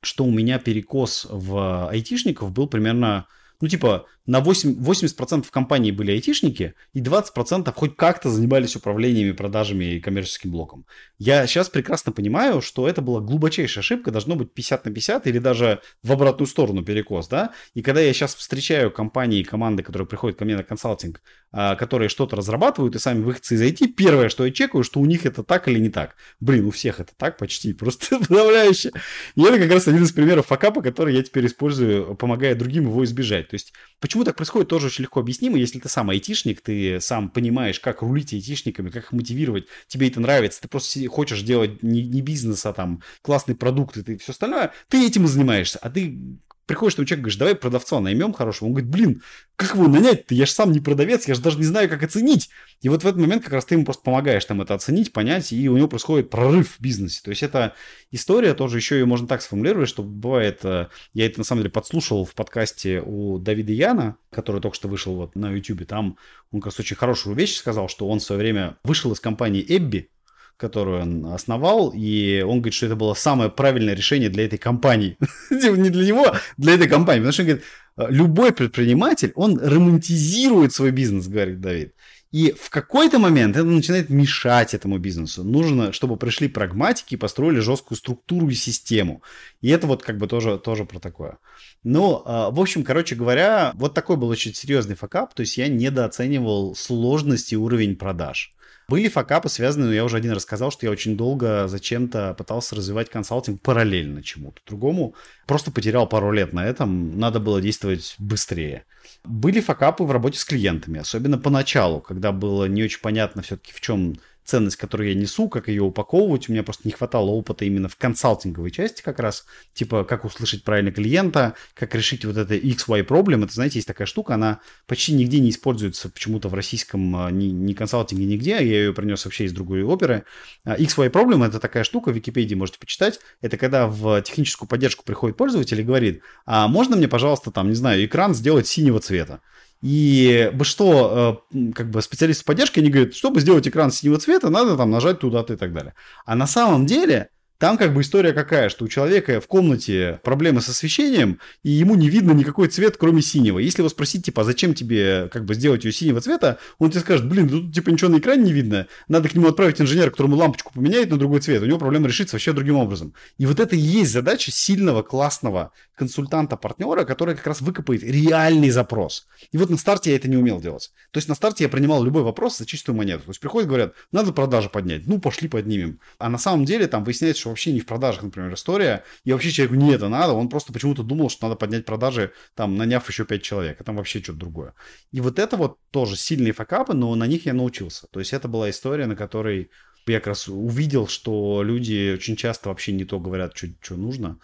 что у меня перекос в айтишников был примерно, ну, типа, на 8, 80% компании были айтишники, и 20% хоть как-то занимались управлениями, продажами и коммерческим блоком. Я сейчас прекрасно понимаю, что это была глубочайшая ошибка, должно быть 50 на 50 или даже в обратную сторону перекос, да. И когда я сейчас встречаю компании и команды, которые приходят ко мне на консалтинг, а, которые что-то разрабатывают и сами выходцы из IT, первое, что я чекаю, что у них это так или не так. Блин, у всех это так почти, просто подавляюще. И это как раз один из примеров факапа, который я теперь использую, помогая другим его избежать. То есть, почему Почему так происходит, тоже очень легко объяснимо. Если ты сам айтишник, ты сам понимаешь, как рулить айтишниками, как их мотивировать, тебе это нравится, ты просто хочешь делать не, не бизнес, а там классный продукт и все остальное, ты этим и занимаешься. А ты приходишь к человеку, говоришь, давай продавца наймем хорошего. Он говорит, блин, как его нанять-то? Я же сам не продавец, я же даже не знаю, как оценить. И вот в этот момент как раз ты ему просто помогаешь там это оценить, понять, и у него происходит прорыв в бизнесе. То есть это история тоже еще ее можно так сформулировать, что бывает, э, я это на самом деле подслушал в подкасте у Давида Яна, который только что вышел вот на YouTube, там он, кажется, очень хорошую вещь сказал, что он в свое время вышел из компании Эбби, которую он основал, и он говорит, что это было самое правильное решение для этой компании. Типа, не для него, для этой компании. Потому что он говорит, любой предприниматель, он романтизирует свой бизнес, говорит Давид. И в какой-то момент это начинает мешать этому бизнесу. Нужно, чтобы пришли прагматики и построили жесткую структуру и систему. И это вот как бы тоже, тоже про такое. Ну, в общем, короче говоря, вот такой был очень серьезный факап. То есть я недооценивал сложность и уровень продаж. Были факапы связанные, я уже один рассказал, что я очень долго зачем-то пытался развивать консалтинг параллельно чему-то другому. Просто потерял пару лет на этом, надо было действовать быстрее. Были факапы в работе с клиентами, особенно поначалу, когда было не очень понятно все-таки в чем ценность, которую я несу, как ее упаковывать. У меня просто не хватало опыта именно в консалтинговой части как раз. Типа, как услышать правильно клиента, как решить вот это XY проблем. Это, знаете, есть такая штука, она почти нигде не используется почему-то в российском а, ни, ни консалтинге, нигде. Я ее принес вообще из другой оперы. XY проблем это такая штука, в Википедии можете почитать. Это когда в техническую поддержку приходит пользователь и говорит, а можно мне, пожалуйста, там, не знаю, экран сделать синего цвета? И что, э, как бы специалисты поддержки, они говорят, чтобы сделать экран синего цвета, надо там нажать туда-то и так далее. А на самом деле там как бы история какая, что у человека в комнате проблемы с освещением, и ему не видно никакой цвет, кроме синего. Если его спросить, типа, а зачем тебе как бы сделать ее синего цвета, он тебе скажет, блин, тут типа ничего на экране не видно, надо к нему отправить инженера, которому лампочку поменяет на другой цвет, у него проблема решится вообще другим образом. И вот это и есть задача сильного, классного консультанта-партнера, который как раз выкопает реальный запрос. И вот на старте я это не умел делать. То есть на старте я принимал любой вопрос за чистую монету. То есть приходят, говорят, надо продажи поднять, ну пошли поднимем. А на самом деле там выясняется, что вообще не в продажах, например, история, и вообще человеку не это надо, он просто почему-то думал, что надо поднять продажи, там, наняв еще 5 человек, а там вообще что-то другое. И вот это вот тоже сильные факапы, но на них я научился. То есть это была история, на которой я как раз увидел, что люди очень часто вообще не то говорят, что, что нужно.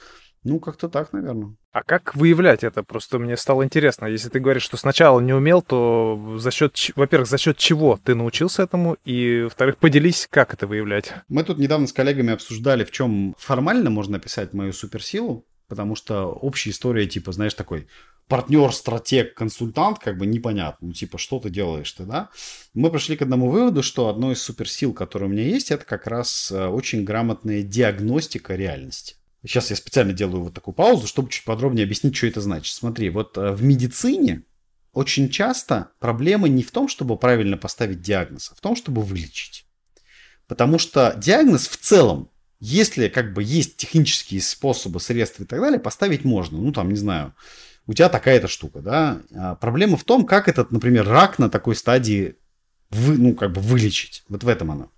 Ну, как-то так, наверное. А как выявлять это? Просто мне стало интересно. Если ты говоришь, что сначала не умел, то за счет, во-первых, за счет чего ты научился этому? И, во-вторых, поделись, как это выявлять. Мы тут недавно с коллегами обсуждали, в чем формально можно описать мою суперсилу, потому что общая история, типа, знаешь, такой партнер, стратег, консультант, как бы непонятно, ну, типа, что ты делаешь ты, да? Мы пришли к одному выводу, что одной из суперсил, которые у меня есть, это как раз э, очень грамотная диагностика реальности. Сейчас я специально делаю вот такую паузу, чтобы чуть подробнее объяснить, что это значит. Смотри, вот э, в медицине очень часто проблема не в том, чтобы правильно поставить диагноз, а в том, чтобы вылечить. Потому что диагноз в целом, если как бы есть технические способы, средства и так далее, поставить можно. Ну, там, не знаю, у тебя такая-то штука, да. А проблема в том, как этот, например, рак на такой стадии вы, ну, как бы вылечить. Вот в этом она.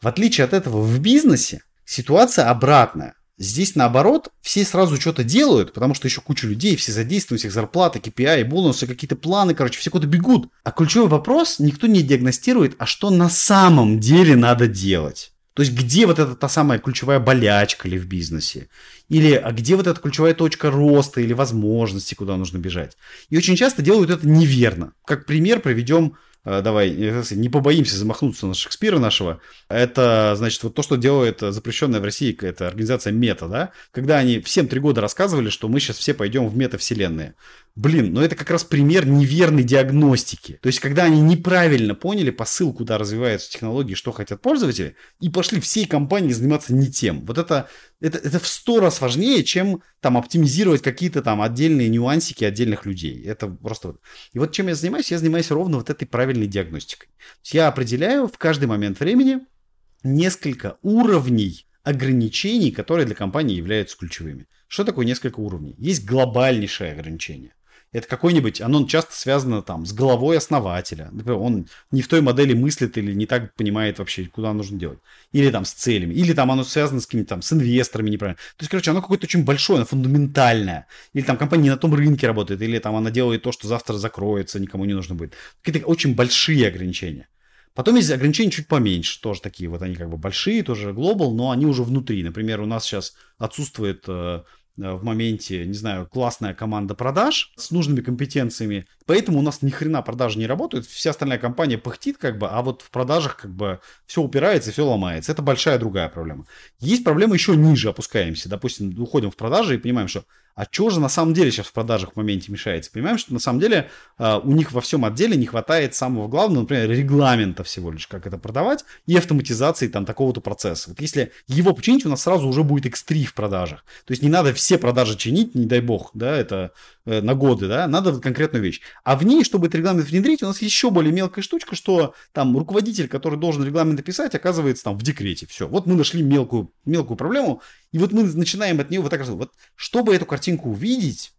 В отличие от этого в бизнесе ситуация обратная. Здесь наоборот, все сразу что-то делают, потому что еще куча людей, все задействованы, у всех зарплаты, KPI, бонусы, какие-то планы, короче, все куда бегут. А ключевой вопрос никто не диагностирует, а что на самом деле надо делать. То есть где вот эта та самая ключевая болячка ли в бизнесе? Или а где вот эта ключевая точка роста или возможности, куда нужно бежать? И очень часто делают это неверно. Как пример приведем давай, не побоимся замахнуться на Шекспира нашего. Это, значит, вот то, что делает запрещенная в России эта организация Мета, да? Когда они всем три года рассказывали, что мы сейчас все пойдем в метавселенные. Блин, но это как раз пример неверной диагностики. То есть, когда они неправильно поняли посыл, куда развиваются технологии, что хотят пользователи, и пошли всей компании заниматься не тем. Вот это, это, это в сто раз важнее, чем там оптимизировать какие-то там отдельные нюансики отдельных людей. Это просто вот. И вот чем я занимаюсь? Я занимаюсь ровно вот этой правильной диагностикой. Я определяю в каждый момент времени несколько уровней ограничений, которые для компании являются ключевыми. Что такое несколько уровней? Есть глобальнейшее ограничение это какой-нибудь, оно часто связано там с головой основателя. Например, он не в той модели мыслит или не так понимает вообще, куда нужно делать. Или там с целями. Или там оно связано с какими-то там, с инвесторами неправильно. То есть, короче, оно какое-то очень большое, оно фундаментальное. Или там компания не на том рынке работает, или там она делает то, что завтра закроется, никому не нужно будет. Какие-то очень большие ограничения. Потом есть ограничения чуть поменьше, тоже такие вот они как бы большие, тоже глобал, но они уже внутри. Например, у нас сейчас отсутствует э, в моменте, не знаю, классная команда продаж с нужными компетенциями. Поэтому у нас ни хрена продажи не работают. Вся остальная компания пыхтит, как бы, а вот в продажах как бы все упирается, все ломается. Это большая другая проблема. Есть проблема еще ниже опускаемся. Допустим, уходим в продажи и понимаем, что а что же на самом деле сейчас в продажах в моменте мешается? Понимаем, что на самом деле э, у них во всем отделе не хватает самого главного, например, регламента всего лишь, как это продавать, и автоматизации там такого-то процесса. Вот если его починить, у нас сразу уже будет X3 в продажах. То есть не надо все продажи чинить, не дай бог, да, это на годы, да, надо конкретную вещь. А в ней, чтобы этот регламент внедрить, у нас еще более мелкая штучка, что там руководитель, который должен регламент написать, оказывается там в декрете. Все, вот мы нашли мелкую, мелкую проблему, и вот мы начинаем от нее вот так вот, чтобы эту картинку увидеть,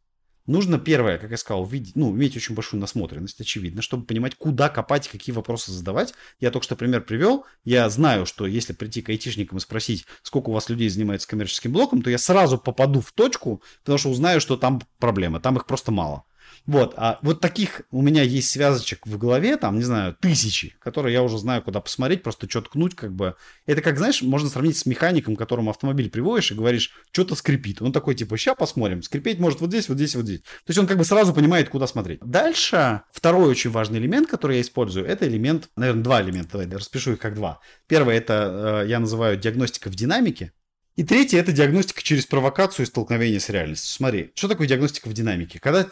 нужно первое, как я сказал, увидеть, ну, иметь очень большую насмотренность, очевидно, чтобы понимать, куда копать, какие вопросы задавать. Я только что пример привел. Я знаю, что если прийти к айтишникам и спросить, сколько у вас людей занимается коммерческим блоком, то я сразу попаду в точку, потому что узнаю, что там проблема, там их просто мало. Вот, а вот таких у меня есть связочек в голове, там, не знаю, тысячи, которые я уже знаю, куда посмотреть, просто что ткнуть, как бы. Это как, знаешь, можно сравнить с механиком, которому автомобиль приводишь и говоришь, что-то скрипит. Он такой, типа, ща посмотрим, скрипеть может вот здесь, вот здесь, вот здесь. То есть он как бы сразу понимает, куда смотреть. Дальше, второй очень важный элемент, который я использую, это элемент, наверное, два элемента, давай, распишу их как два. Первое, это э, я называю диагностика в динамике. И третье – это диагностика через провокацию и столкновение с реальностью. Смотри, что такое диагностика в динамике? Когда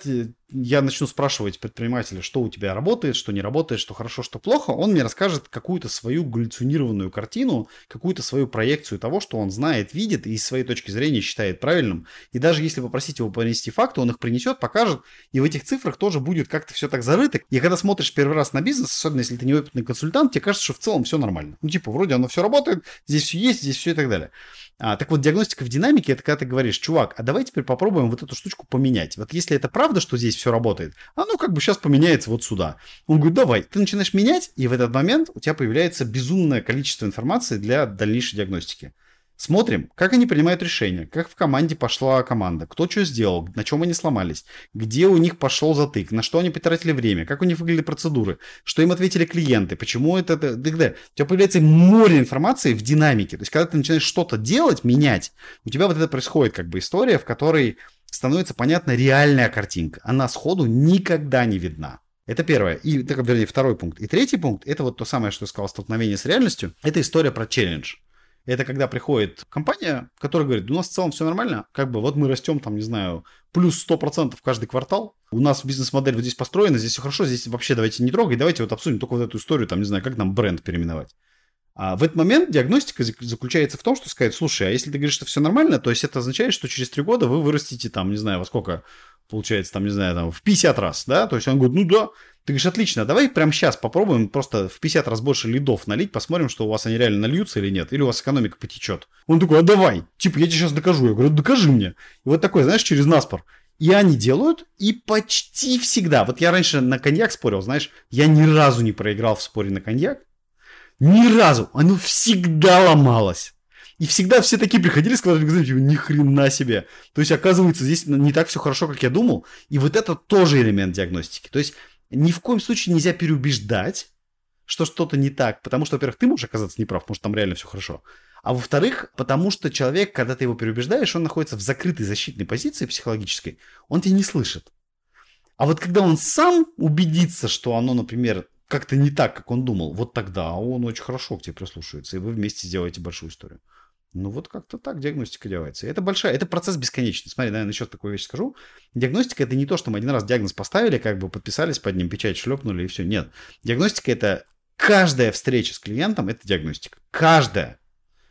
я начну спрашивать предпринимателя, что у тебя работает, что не работает, что хорошо, что плохо, он мне расскажет какую-то свою галлюцинированную картину, какую-то свою проекцию того, что он знает, видит и с своей точки зрения считает правильным. И даже если попросить его принести факты, он их принесет, покажет, и в этих цифрах тоже будет как-то все так зарыто. И когда смотришь первый раз на бизнес, особенно если ты неопытный консультант, тебе кажется, что в целом все нормально. Ну, типа, вроде оно все работает, здесь все есть, здесь все и так далее. А, так вот, диагностика в динамике это когда ты говоришь, чувак, а давай теперь попробуем вот эту штучку поменять. Вот если это правда, что здесь все работает, оно как бы сейчас поменяется вот сюда. Он говорит, давай. Ты начинаешь менять, и в этот момент у тебя появляется безумное количество информации для дальнейшей диагностики. Смотрим, как они принимают решения, как в команде пошла команда, кто что сделал, на чем они сломались, где у них пошел затык, на что они потратили время, как у них выглядели процедуры, что им ответили клиенты, почему это, это, это. У тебя появляется море информации в динамике. То есть, когда ты начинаешь что-то делать, менять, у тебя вот это происходит как бы история, в которой становится понятна реальная картинка. Она сходу никогда не видна. Это первое. И, вернее, второй пункт. И третий пункт, это вот то самое, что я сказал, столкновение с реальностью. Это история про челлендж. Это когда приходит компания, которая говорит, у нас в целом все нормально, как бы вот мы растем там, не знаю, плюс 100% каждый квартал, у нас бизнес-модель вот здесь построена, здесь все хорошо, здесь вообще давайте не трогай, давайте вот обсудим только вот эту историю, там, не знаю, как нам бренд переименовать. А в этот момент диагностика заключается в том, что сказать, слушай, а если ты говоришь, что все нормально, то есть это означает, что через три года вы вырастите там, не знаю, во сколько, получается, там, не знаю, там, в 50 раз, да? То есть он говорит, ну да. Ты говоришь, отлично, давай прямо сейчас попробуем просто в 50 раз больше лидов налить, посмотрим, что у вас они реально нальются или нет, или у вас экономика потечет. Он такой, а давай, типа, я тебе сейчас докажу. Я говорю, докажи мне. И вот такой, знаешь, через наспор. И они делают, и почти всегда. Вот я раньше на коньяк спорил, знаешь, я ни разу не проиграл в споре на коньяк. Ни разу. Оно всегда ломалось. И всегда все такие приходили, сказали, типа, ни хрена себе. То есть, оказывается, здесь не так все хорошо, как я думал. И вот это тоже элемент диагностики. То есть, ни в коем случае нельзя переубеждать, что что-то не так. Потому что, во-первых, ты можешь оказаться неправ, может, там реально все хорошо. А во-вторых, потому что человек, когда ты его переубеждаешь, он находится в закрытой защитной позиции психологической, он тебя не слышит. А вот когда он сам убедится, что оно, например, как-то не так, как он думал, вот тогда он очень хорошо к тебе прислушивается, и вы вместе сделаете большую историю. Ну вот как-то так диагностика делается. Это большая, это процесс бесконечный. Смотри, наверное, еще такую вещь скажу. Диагностика это не то, что мы один раз диагноз поставили, как бы подписались под ним, печать шлепнули и все. Нет. Диагностика это каждая встреча с клиентом, это диагностика. Каждая.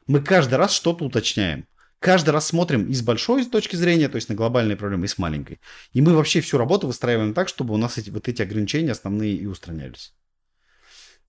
Мы каждый раз что-то уточняем. Каждый раз смотрим и с большой точки зрения, то есть на глобальные проблемы, и с маленькой. И мы вообще всю работу выстраиваем так, чтобы у нас эти, вот эти ограничения основные и устранялись.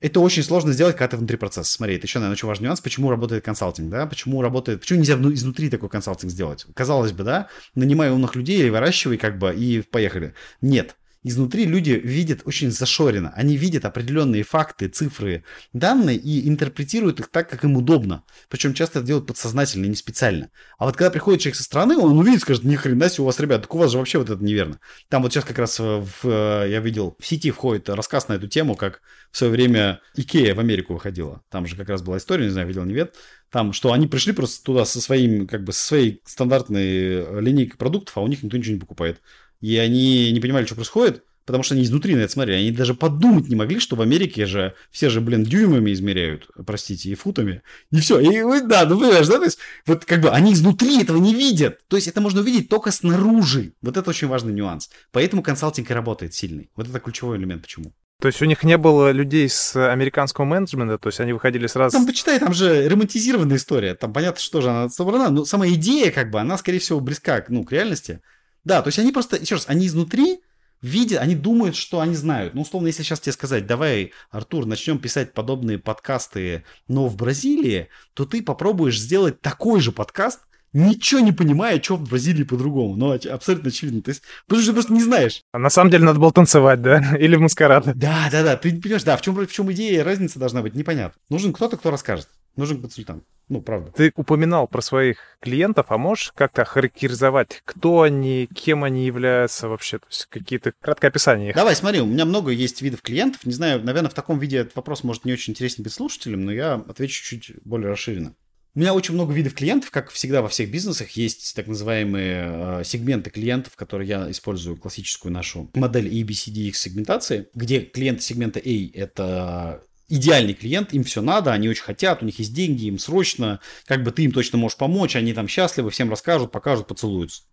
Это очень сложно сделать, когда ты внутри процесса. Смотри, это еще, наверное, очень важный нюанс, почему работает консалтинг, да, почему работает, почему нельзя изнутри такой консалтинг сделать. Казалось бы, да, нанимай умных людей или выращивай, как бы, и поехали. Нет. Изнутри люди видят очень зашорено. Они видят определенные факты, цифры, данные и интерпретируют их так, как им удобно. Причем часто это делают подсознательно, не специально. А вот когда приходит человек со стороны, он увидит, скажет, ни хрена себе у вас, ребят, так у вас же вообще вот это неверно. Там вот сейчас как раз в, э, я видел, в сети входит рассказ на эту тему, как в свое время Икея в Америку выходила. Там же как раз была история, не знаю, видел, не вет. Там, что они пришли просто туда со своим, как бы, со своей стандартной линейкой продуктов, а у них никто ничего не покупает. И они не понимали, что происходит, потому что они изнутри на это смотрели. Они даже подумать не могли, что в Америке же все же, блин, дюймами измеряют, простите, и футами. И все. И, да, ну понимаешь, да? То есть, вот как бы они изнутри этого не видят. То есть, это можно увидеть только снаружи. Вот это очень важный нюанс. Поэтому консалтинг и работает сильный. Вот это ключевой элемент. Почему? То есть у них не было людей с американского менеджмента, то есть они выходили сразу... Там, почитай, там же романтизированная история. Там понятно, что же она собрана, но сама идея, как бы, она, скорее всего, близка ну, к реальности. Да, то есть они просто, еще раз, они изнутри видят, они думают, что они знают. Ну, условно, если сейчас тебе сказать, давай, Артур, начнем писать подобные подкасты, но в Бразилии, то ты попробуешь сделать такой же подкаст, ничего не понимая, что в Бразилии по-другому. Ну, абсолютно очевидно. То есть, потому что ты просто не знаешь. А на самом деле надо было танцевать, да? Или в маскарад. Да, да, да. Ты понимаешь, да, в чем, в чем идея, разница должна быть, непонятно. Нужен кто-то, кто расскажет. Нужен консультант. Ну, правда. Ты упоминал про своих клиентов, а можешь как-то характеризовать, кто они, кем они являются вообще? То есть какие-то краткое описание их. Давай, смотри, у меня много есть видов клиентов. Не знаю, наверное, в таком виде этот вопрос может не очень интересен быть слушателям, но я отвечу чуть более расширенно. У меня очень много видов клиентов, как всегда во всех бизнесах есть так называемые э, сегменты клиентов, которые я использую классическую нашу модель ABCDX сегментации, где клиенты сегмента A это идеальный клиент, им все надо, они очень хотят, у них есть деньги, им срочно, как бы ты им точно можешь помочь, они там счастливы, всем расскажут, покажут, поцелуются.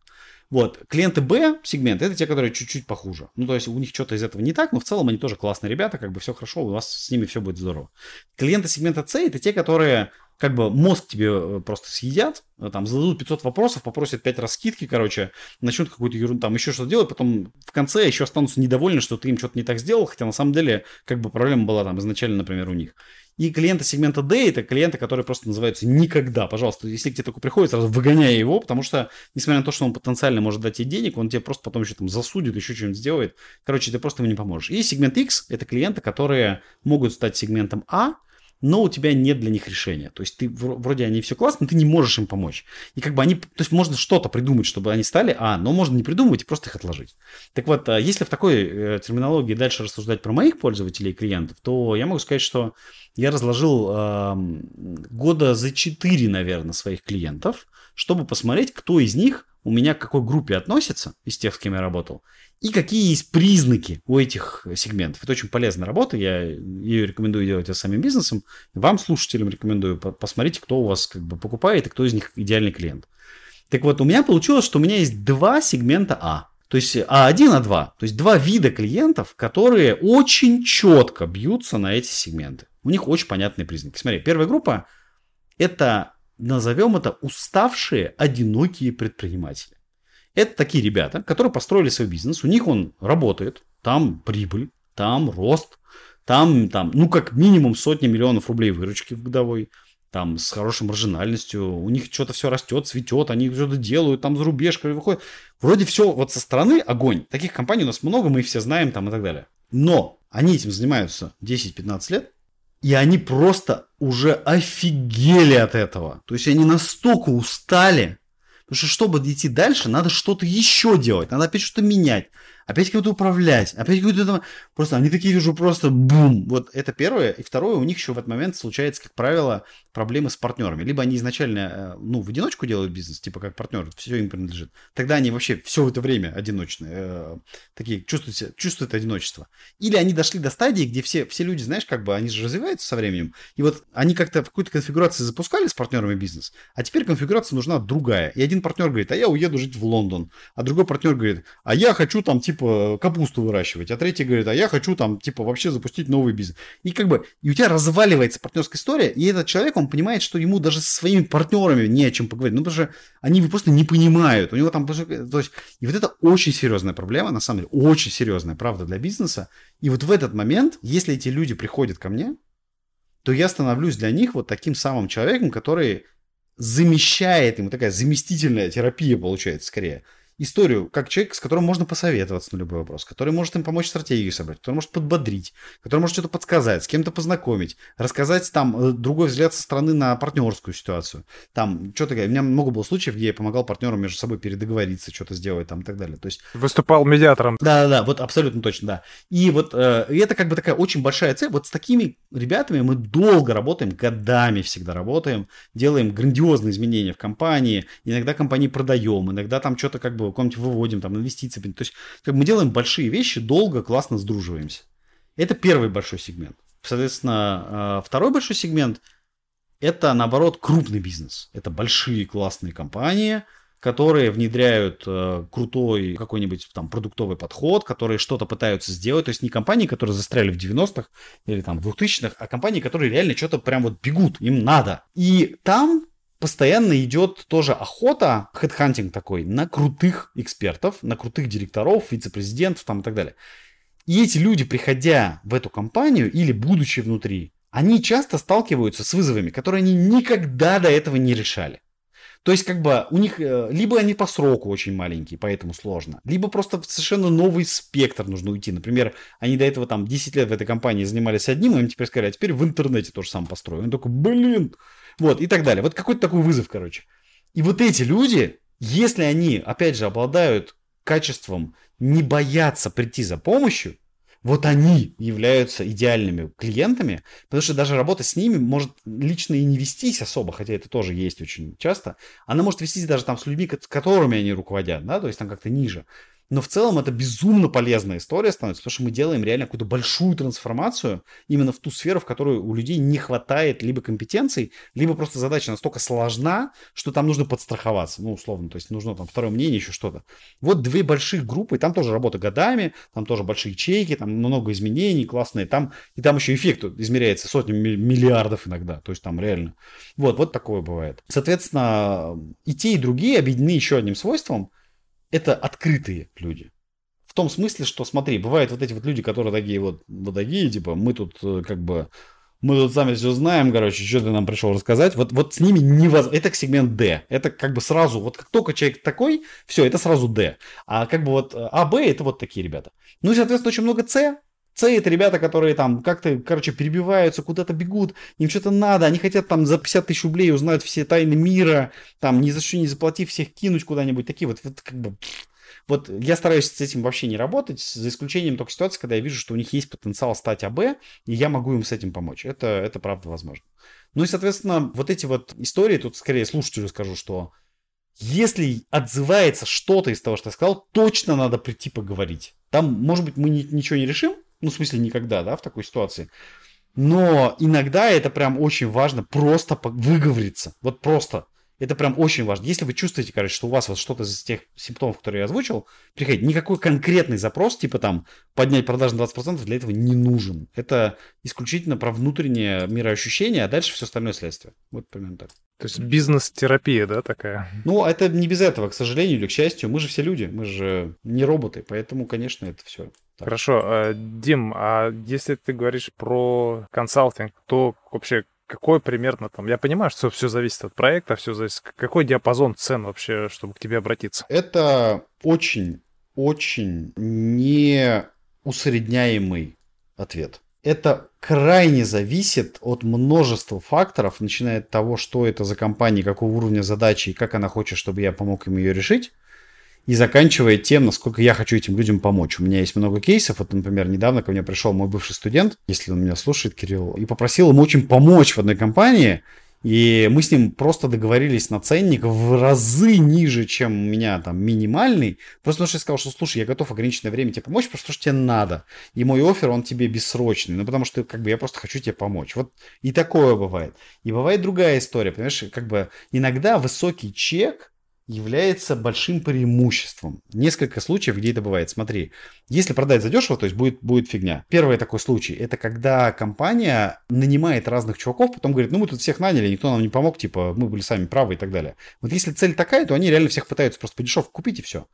Вот. Клиенты Б сегмент это те, которые чуть-чуть похуже. Ну, то есть у них что-то из этого не так, но в целом они тоже классные ребята, как бы все хорошо, у вас с ними все будет здорово. Клиенты сегмента С это те, которые как бы мозг тебе э, просто съедят, э, там зададут 500 вопросов, попросят 5 раз скидки, короче, начнут какую-то ерунду, там еще что-то делать, потом в конце еще останутся недовольны, что ты им что-то не так сделал, хотя на самом деле как бы проблема была там изначально, например, у них. И клиенты сегмента D это клиенты, которые просто называются никогда. Пожалуйста, если к тебе такой приходит, сразу выгоняй его, потому что, несмотря на то, что он потенциально может дать тебе денег, он тебе просто потом еще там засудит, еще что-нибудь сделает. Короче, ты просто ему не поможешь. И сегмент X это клиенты, которые могут стать сегментом А, но у тебя нет для них решения. То есть ты вроде они все классно, но ты не можешь им помочь. И как бы они, то есть можно что-то придумать, чтобы они стали, а, но можно не придумывать и просто их отложить. Так вот, а, если в такой э, терминологии дальше рассуждать про моих пользователей и клиентов, то я могу сказать, что я разложил э, года за 4, наверное, своих клиентов, чтобы посмотреть, кто из них у меня к какой группе относится из тех, с кем я работал, и какие есть признаки у этих сегментов. Это очень полезная работа, я ее рекомендую делать я самим бизнесом. Вам, слушателям, рекомендую посмотрите, кто у вас как бы покупает и кто из них идеальный клиент. Так вот, у меня получилось, что у меня есть два сегмента А. То есть А1, А2. То есть два вида клиентов, которые очень четко бьются на эти сегменты. У них очень понятные признаки. Смотри, первая группа – это, назовем это, уставшие, одинокие предприниматели. Это такие ребята, которые построили свой бизнес, у них он работает, там прибыль, там рост, там, там, ну, как минимум сотни миллионов рублей выручки в годовой, там, с хорошей маржинальностью, у них что-то все растет, цветет, они что-то делают, там, за рубежкой выходят. Вроде все вот со стороны огонь. Таких компаний у нас много, мы их все знаем там и так далее. Но они этим занимаются 10-15 лет, и они просто уже офигели от этого. То есть они настолько устали, Потому что, чтобы идти дальше, надо что-то еще делать, надо опять что-то менять опять кого-то управлять, опять какой-то там... Просто они такие уже просто бум. Вот это первое. И второе, у них еще в этот момент случается, как правило, проблемы с партнерами. Либо они изначально, э, ну, в одиночку делают бизнес, типа как партнер, все им принадлежит. Тогда они вообще все это время одиночные, э, такие чувствуют, чувствуют одиночество. Или они дошли до стадии, где все, все люди, знаешь, как бы они же развиваются со временем. И вот они как-то в какой-то конфигурации запускали с партнерами бизнес, а теперь конфигурация нужна другая. И один партнер говорит, а я уеду жить в Лондон. А другой партнер говорит, а я хочу там, типа, типа, капусту выращивать, а третий говорит, а я хочу там, типа, вообще запустить новый бизнес. И как бы, и у тебя разваливается партнерская история, и этот человек, он понимает, что ему даже со своими партнерами не о чем поговорить, ну, потому что они просто не понимают, у него там, то есть, и вот это очень серьезная проблема, на самом деле, очень серьезная, правда, для бизнеса, и вот в этот момент, если эти люди приходят ко мне, то я становлюсь для них вот таким самым человеком, который замещает ему, такая заместительная терапия получается скорее – историю, как человек, с которым можно посоветоваться на любой вопрос, который может им помочь стратегию собрать, который может подбодрить, который может что-то подсказать, с кем-то познакомить, рассказать там э, другой взгляд со стороны на партнерскую ситуацию. Там что-то, у меня много было случаев, где я помогал партнерам между собой передоговориться, что-то сделать там и так далее. То есть... Выступал медиатором. Да-да-да, вот абсолютно точно, да. И вот э, это как бы такая очень большая цель. Вот с такими ребятами мы долго работаем, годами всегда работаем, делаем грандиозные изменения в компании, иногда компании продаем, иногда там что-то как бы куда-нибудь выводим, там инвестиции. То есть как мы делаем большие вещи, долго, классно сдруживаемся. Это первый большой сегмент. Соответственно, э, второй большой сегмент – это, наоборот, крупный бизнес. Это большие классные компании, которые внедряют э, крутой какой-нибудь там продуктовый подход, которые что-то пытаются сделать. То есть не компании, которые застряли в 90-х или там в 2000-х, а компании, которые реально что-то прям вот бегут, им надо. И там постоянно идет тоже охота, хедхантинг такой, на крутых экспертов, на крутых директоров, вице-президентов там и так далее. И эти люди, приходя в эту компанию или будучи внутри, они часто сталкиваются с вызовами, которые они никогда до этого не решали. То есть, как бы, у них, э, либо они по сроку очень маленькие, поэтому сложно, либо просто совершенно новый спектр нужно уйти. Например, они до этого там 10 лет в этой компании занимались одним, и им теперь сказали, а теперь в интернете то же самое построю. Он такой, блин, вот, и так далее. Вот какой-то такой вызов, короче. И вот эти люди, если они, опять же, обладают качеством не бояться прийти за помощью, вот они являются идеальными клиентами, потому что даже работа с ними может лично и не вестись особо, хотя это тоже есть очень часто. Она может вестись даже там с людьми, которыми они руководят, да, то есть там как-то ниже. Но в целом это безумно полезная история становится, потому что мы делаем реально какую-то большую трансформацию именно в ту сферу, в которой у людей не хватает либо компетенций, либо просто задача настолько сложна, что там нужно подстраховаться, ну, условно, то есть нужно там второе мнение, еще что-то. Вот две больших группы, там тоже работа годами, там тоже большие ячейки, там много изменений классные, там, и там еще эффект измеряется сотнями миллиардов иногда, то есть там реально. Вот, вот такое бывает. Соответственно, и те, и другие объединены еще одним свойством – это открытые люди. В том смысле, что, смотри, бывают вот эти вот люди, которые такие вот, вот такие, типа, мы тут э, как бы, мы тут сами все знаем, короче, что ты нам пришел рассказать. Вот, вот с ними невозможно. Это сегмент D. Это как бы сразу, вот как только человек такой, все, это сразу D. А как бы вот А, Б, это вот такие ребята. Ну и, соответственно, очень много С, Это ребята, которые там как-то, короче, перебиваются, куда-то бегут, им что-то надо, они хотят там за 50 тысяч рублей узнать все тайны мира, там ни за что не заплатив, всех кинуть куда-нибудь, такие вот, вот как бы... Вот я стараюсь с этим вообще не работать, за исключением только ситуации, когда я вижу, что у них есть потенциал стать АБ, и я могу им с этим помочь. Это, это правда возможно. Ну и, соответственно, вот эти вот истории, тут скорее слушателю скажу, что если отзывается что-то из того, что я сказал, точно надо прийти поговорить. Там, может быть, мы ничего не решим, ну, в смысле, никогда, да, в такой ситуации. Но иногда это прям очень важно просто выговориться. Вот просто. Это прям очень важно. Если вы чувствуете, короче, что у вас вот что-то из тех симптомов, которые я озвучил, приходите. Никакой конкретный запрос, типа там поднять продажи на 20% для этого не нужен. Это исключительно про внутреннее мироощущение, а дальше все остальное следствие. Вот примерно так. То есть бизнес-терапия, да, такая? Ну, это не без этого, к сожалению или к счастью. Мы же все люди, мы же не роботы, поэтому, конечно, это все. Так. Хорошо. Э, Дим, а если ты говоришь про консалтинг, то вообще какой примерно там? Я понимаю, что все зависит от проекта, все зависит. Какой диапазон цен вообще, чтобы к тебе обратиться? Это очень, очень неусредняемый ответ. Это крайне зависит от множества факторов, начиная от того, что это за компания, какого уровня задачи и как она хочет, чтобы я помог им ее решить, и заканчивая тем, насколько я хочу этим людям помочь. У меня есть много кейсов. Вот, например, недавно ко мне пришел мой бывший студент, если он меня слушает, Кирилл, и попросил ему очень помочь в одной компании. И мы с ним просто договорились на ценник в разы ниже, чем у меня там минимальный. Просто потому что я сказал, что слушай, я готов ограниченное время тебе помочь, просто что тебе надо. И мой офер, он тебе бессрочный. Ну, потому что как бы я просто хочу тебе помочь. Вот и такое бывает. И бывает другая история. Понимаешь, как бы иногда высокий чек является большим преимуществом. Несколько случаев, где это бывает. Смотри, если продать задешево, то есть будет, будет фигня. Первый такой случай, это когда компания нанимает разных чуваков, потом говорит, ну мы тут всех наняли, никто нам не помог, типа мы были сами правы и так далее. Вот если цель такая, то они реально всех пытаются просто по дешевке купить и все.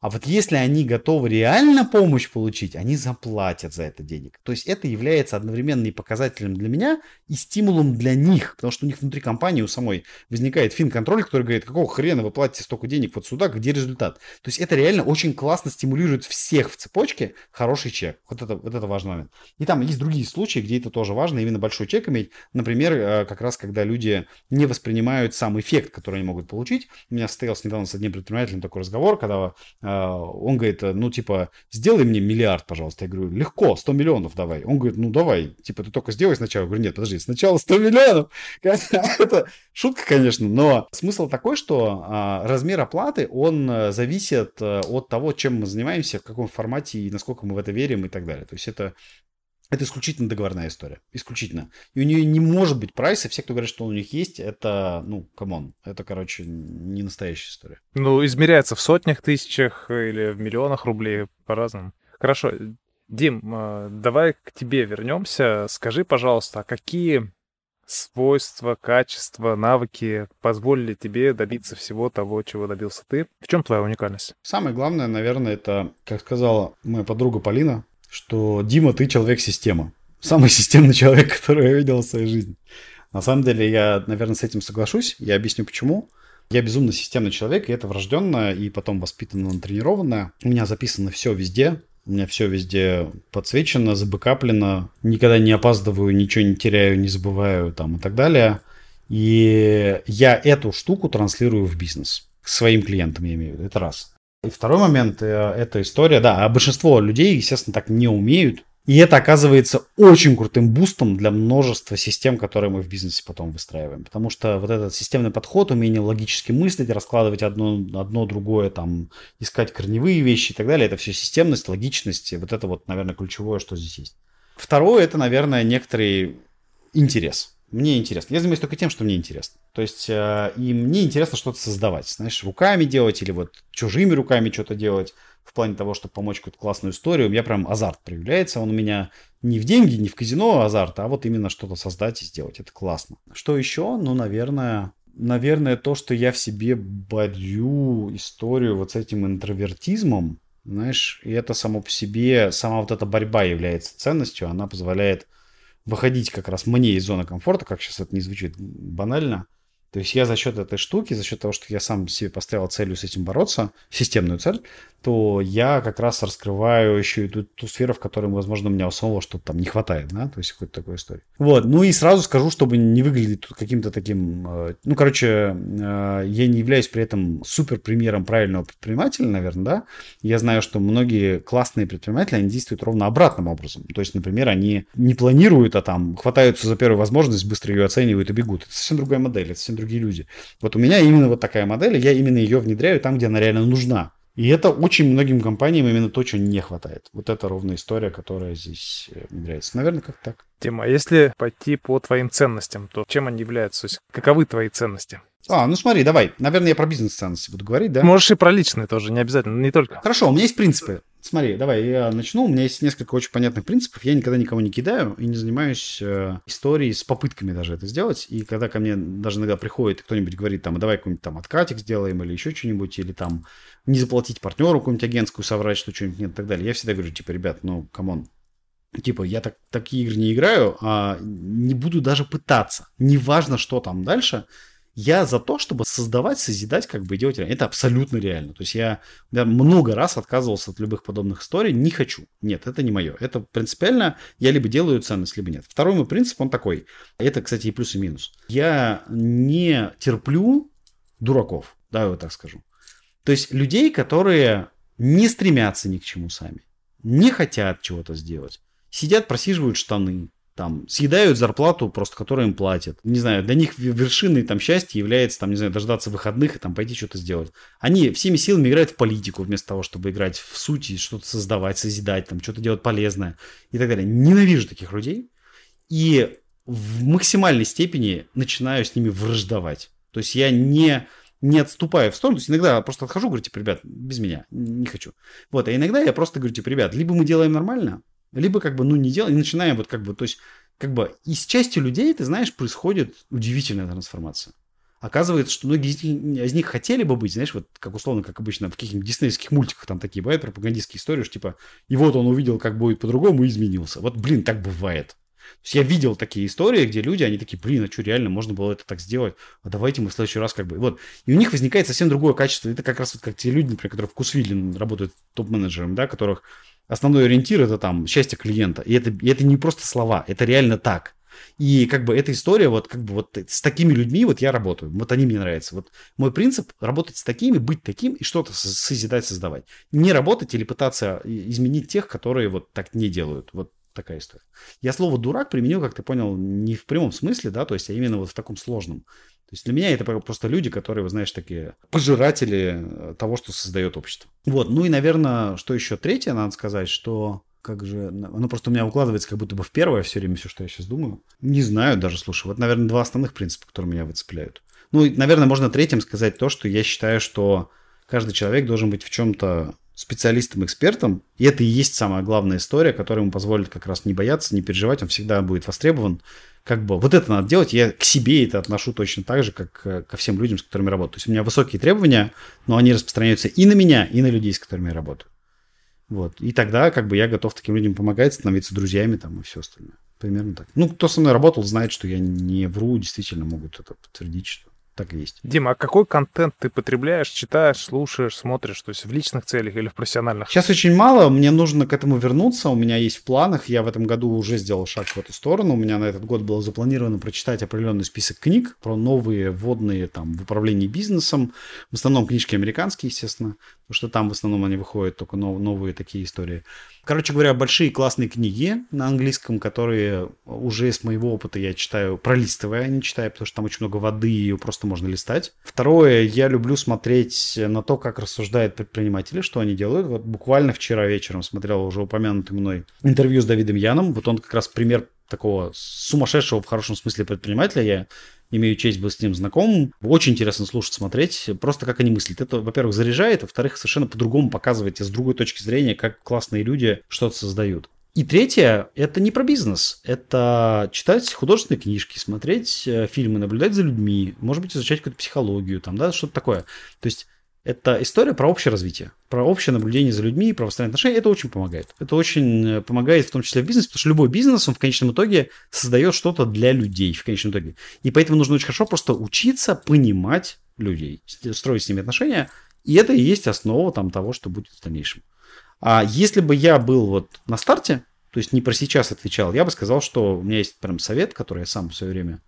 А вот если они готовы реально помощь получить, они заплатят за это денег. То есть это является одновременно и показателем для меня, и стимулом для них. Потому что у них внутри компании у самой возникает финконтроль, который говорит, какого хрена вы платите столько денег вот сюда, где результат. То есть это реально очень классно стимулирует всех в цепочке хороший чек. Вот это, вот это важный момент. И там есть другие случаи, где это тоже важно, именно большой чек иметь. Например, э, как раз когда люди не воспринимают сам эффект, который они могут получить. У меня состоялся недавно с одним предпринимателем такой разговор, когда э, он говорит, ну, типа, сделай мне миллиард, пожалуйста. Я говорю, легко, 100 миллионов давай. Он говорит, ну, давай, типа, ты только сделай сначала. Я говорю, нет, подожди, сначала 100 миллионов. Это шутка, конечно, но смысл такой, что а, размер оплаты, он э, зависит э, от того, чем мы занимаемся, в каком формате и насколько мы в это верим и так далее. То есть это это исключительно договорная история. Исключительно. И у нее не может быть прайса. Все, кто говорит, что у них есть, это, ну, come on. Это, короче, не настоящая история. Ну, измеряется в сотнях тысячах или в миллионах рублей по-разному. Хорошо. Дим, а, давай к тебе вернемся. Скажи, пожалуйста, а какие свойства, качества, навыки позволили тебе добиться всего того, чего добился ты? В чем твоя уникальность? Самое главное, наверное, это, как сказала моя подруга Полина, что Дима, ты человек-система. Самый системный человек, который я видел в своей жизни. На самом деле, я, наверное, с этим соглашусь. Я объясню почему. Я безумно системный человек, и это врожденное, и потом воспитанное, натренированное. У меня записано все везде. У меня все везде подсвечено, забэкаплено. Никогда не опаздываю, ничего не теряю, не забываю там и так далее. И я эту штуку транслирую в бизнес. К своим клиентам, я имею в виду. Это раз. И второй момент, э, это история, да, а большинство людей, естественно, так не умеют. И это оказывается очень крутым бустом для множества систем, которые мы в бизнесе потом выстраиваем. Потому что вот этот системный подход, умение логически мыслить, раскладывать одно, одно другое, там, искать корневые вещи и так далее, это все системность, логичность. Вот это вот, наверное, ключевое, что здесь есть. Второе, это, наверное, некоторый интерес мне интересно. Я занимаюсь только тем, что мне интересно. То есть, э, и мне интересно что-то создавать, знаешь, руками делать или вот чужими руками что-то делать в плане того, чтобы помочь какую-то классную историю. У меня прям азарт проявляется. Он у меня не в деньги, не в казино азарт, а вот именно что-то создать и сделать. Это классно. Что еще? Ну, наверное, наверное, то, что я в себе борю историю вот с этим интровертизмом, знаешь, и это само по себе, сама вот эта борьба является ценностью, она позволяет выходить как раз мне из зоны комфорта, как сейчас это не звучит банально, то есть я за счет этой штуки, за счет того, что я сам себе поставил целью с этим бороться, системную цель, то я как раз раскрываю еще и ту, ту сферу, в которой, возможно, у меня у самого что-то там не хватает, да, то есть какой-то такой истории. Вот, ну и сразу скажу, чтобы не выглядеть тут каким-то таким, э, ну, короче, э, я не являюсь при этом супер примером правильного предпринимателя, наверное, да, я знаю, что многие классные предприниматели, они действуют ровно обратным образом, то есть, например, они не планируют, а там хватаются за первую возможность, быстро ее оценивают и бегут. Это совсем другая модель, это совсем другие люди. Вот у меня именно вот такая модель, и я именно ее внедряю там, где она реально нужна. И это очень многим компаниям именно то, чего не хватает. Вот это ровная история, которая здесь э, внедряется. Наверное, как так. Тема, а если пойти по твоим ценностям, то чем они являются? То есть каковы твои ценности? А, ну смотри, давай. Наверное, я про бизнес-ценности буду говорить, да? Можешь и про личные тоже, не обязательно, не только. Хорошо, у меня есть принципы. Смотри, давай я начну. У меня есть несколько очень понятных принципов. Я никогда никого не кидаю и не занимаюсь э, историей с попытками даже это сделать. И когда ко мне даже иногда приходит кто-нибудь говорит, там, а давай какой-нибудь там откатик сделаем или еще что-нибудь, или там не заплатить партнеру какую-нибудь агентскую, соврать, что что-нибудь нет и так далее. Я всегда говорю, типа, ребят, ну, come on, Типа, я так, такие игры не играю, а не буду даже пытаться. Неважно, что там дальше, я за то, чтобы создавать, созидать, как бы делать. Это абсолютно реально. То есть я, я много раз отказывался от любых подобных историй. Не хочу. Нет, это не мое. Это принципиально. Я либо делаю ценность, либо нет. Второй мой принцип, он такой. Это, кстати, и плюс, и минус. Я не терплю дураков. Да, я вот так скажу. То есть людей, которые не стремятся ни к чему сами. Не хотят чего-то сделать. Сидят, просиживают штаны, там, съедают зарплату просто, которую им платят. Не знаю, для них вершиной там счастья является, там, не знаю, дождаться выходных и там пойти что-то сделать. Они всеми силами играют в политику вместо того, чтобы играть в суть и что-то создавать, созидать, там, что-то делать полезное и так далее. Ненавижу таких людей и в максимальной степени начинаю с ними враждовать. То есть я не, не отступаю в сторону. То есть иногда просто отхожу, говорю, типа, ребят, без меня, не хочу. Вот, а иногда я просто говорю, типа, ребят, либо мы делаем нормально, либо как бы, ну, не делаем, и начинаем вот как бы, то есть, как бы, и с частью людей, ты знаешь, происходит удивительная трансформация. Оказывается, что многие из них, из хотели бы быть, знаешь, вот как условно, как обычно в каких-нибудь диснейских мультиках там такие бывают пропагандистские истории, что типа, и вот он увидел, как будет по-другому и изменился. Вот, блин, так бывает. То есть я видел такие истории, где люди, они такие, блин, а что, реально можно было это так сделать? А давайте мы в следующий раз как бы... Вот. И у них возникает совсем другое качество. Это как раз вот как те люди, например, которые в Кусвилле работают топ-менеджером, да, которых основной ориентир это там счастье клиента. И это, и это не просто слова, это реально так. И как бы эта история, вот как бы вот с такими людьми вот я работаю. Вот они мне нравятся. Вот мой принцип работать с такими, быть таким и что-то созидать, создавать. Не работать или пытаться изменить тех, которые вот так не делают. Вот такая история. Я слово дурак применил, как ты понял, не в прямом смысле, да, то есть, а именно вот в таком сложном. То есть для меня это просто люди, которые, вы знаешь, такие пожиратели э, того, что создает общество. Вот, ну и, наверное, что еще третье, надо сказать, что как же... Оно просто у меня укладывается как будто бы в первое все время, все, что я сейчас думаю. Не знаю даже, слушай. Вот, наверное, два основных принципа, которые меня выцепляют. Ну, и, наверное, можно третьим сказать то, что я считаю, что каждый человек должен быть в чем-то специалистом, экспертом. И это и есть самая главная история, которая ему позволит как раз не бояться, не переживать. Он всегда будет востребован. Как бы вот это надо делать. Я к себе это отношу точно так же, как э, ко всем людям, с которыми работаю. То есть у меня высокие требования, но они распространяются и на меня, и на людей, с которыми я работаю. Вот. И тогда как бы я готов таким людям помогать, становиться друзьями там и все остальное. Примерно так. Ну, кто со мной работал, знает, что я не вру, действительно могут это подтвердить, что так и есть. Дима, а какой контент ты потребляешь, читаешь, слушаешь, смотришь? То есть в личных целях или в профессиональных? Сейчас очень мало, мне нужно к этому вернуться. У меня есть в планах, я в этом году уже сделал шаг в эту сторону. У меня на этот год было запланировано прочитать определенный список книг про новые вводные там в управлении бизнесом. В основном книжки американские, естественно, потому что там в основном они выходят только новые такие истории. Короче говоря, большие классные книги на английском, которые уже с моего опыта я читаю, пролистывая, а не читаю, потому что там очень много воды, и ее просто можно листать. Второе, я люблю смотреть на то, как рассуждают предприниматели, что они делают. Вот буквально вчера вечером смотрел уже упомянутый мной интервью с Давидом Яном. Вот он как раз пример такого сумасшедшего в хорошем смысле предпринимателя. Я имею честь быть с ним знакомым. Очень интересно слушать, смотреть, просто как они мыслят. Это, во-первых, заряжает, во-вторых, совершенно по-другому показывает с другой точки зрения, как классные люди что-то создают. И третье, это не про бизнес, это читать художественные книжки, смотреть э, фильмы, наблюдать за людьми, может быть, изучать какую-то психологию, там, да, что-то такое. То есть это история про общее развитие, про общее наблюдение за людьми, про выстраивание отношений. Это очень помогает. Это очень э, помогает в том числе в бизнесе, потому что любой бизнес, он в конечном итоге создает что-то для людей в конечном итоге. И поэтому нужно очень хорошо просто учиться понимать людей, строить с ними отношения. И это и есть основа там, того, что будет в дальнейшем. А если бы я был вот на старте, то есть не про сейчас отвечал, я бы сказал, что у меня есть прям совет, который я сам в свое время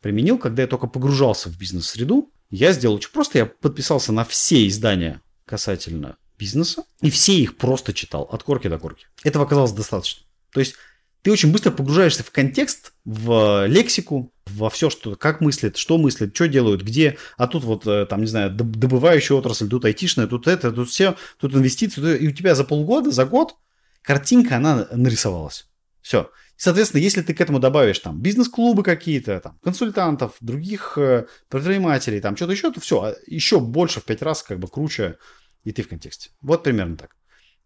применил, когда я только погружался в бизнес-среду, я сделал очень просто. Я подписался на все издания касательно бизнеса, и все их просто читал от корки до корки. Этого оказалось достаточно. То есть ты очень быстро погружаешься в контекст, в лексику, во все, что, как мыслят, что мыслят, что делают, где, а тут вот, э, там, не знаю, добывающая отрасль, тут айтишная, тут это, тут все, тут инвестиции, и у тебя за полгода, за год картинка, она нарисовалась. Все. Соответственно, если ты к этому добавишь там бизнес-клубы какие-то, там, консультантов, других э, предпринимателей, там что-то еще, то все, а еще больше в пять раз как бы круче, и ты в контексте. Вот примерно так.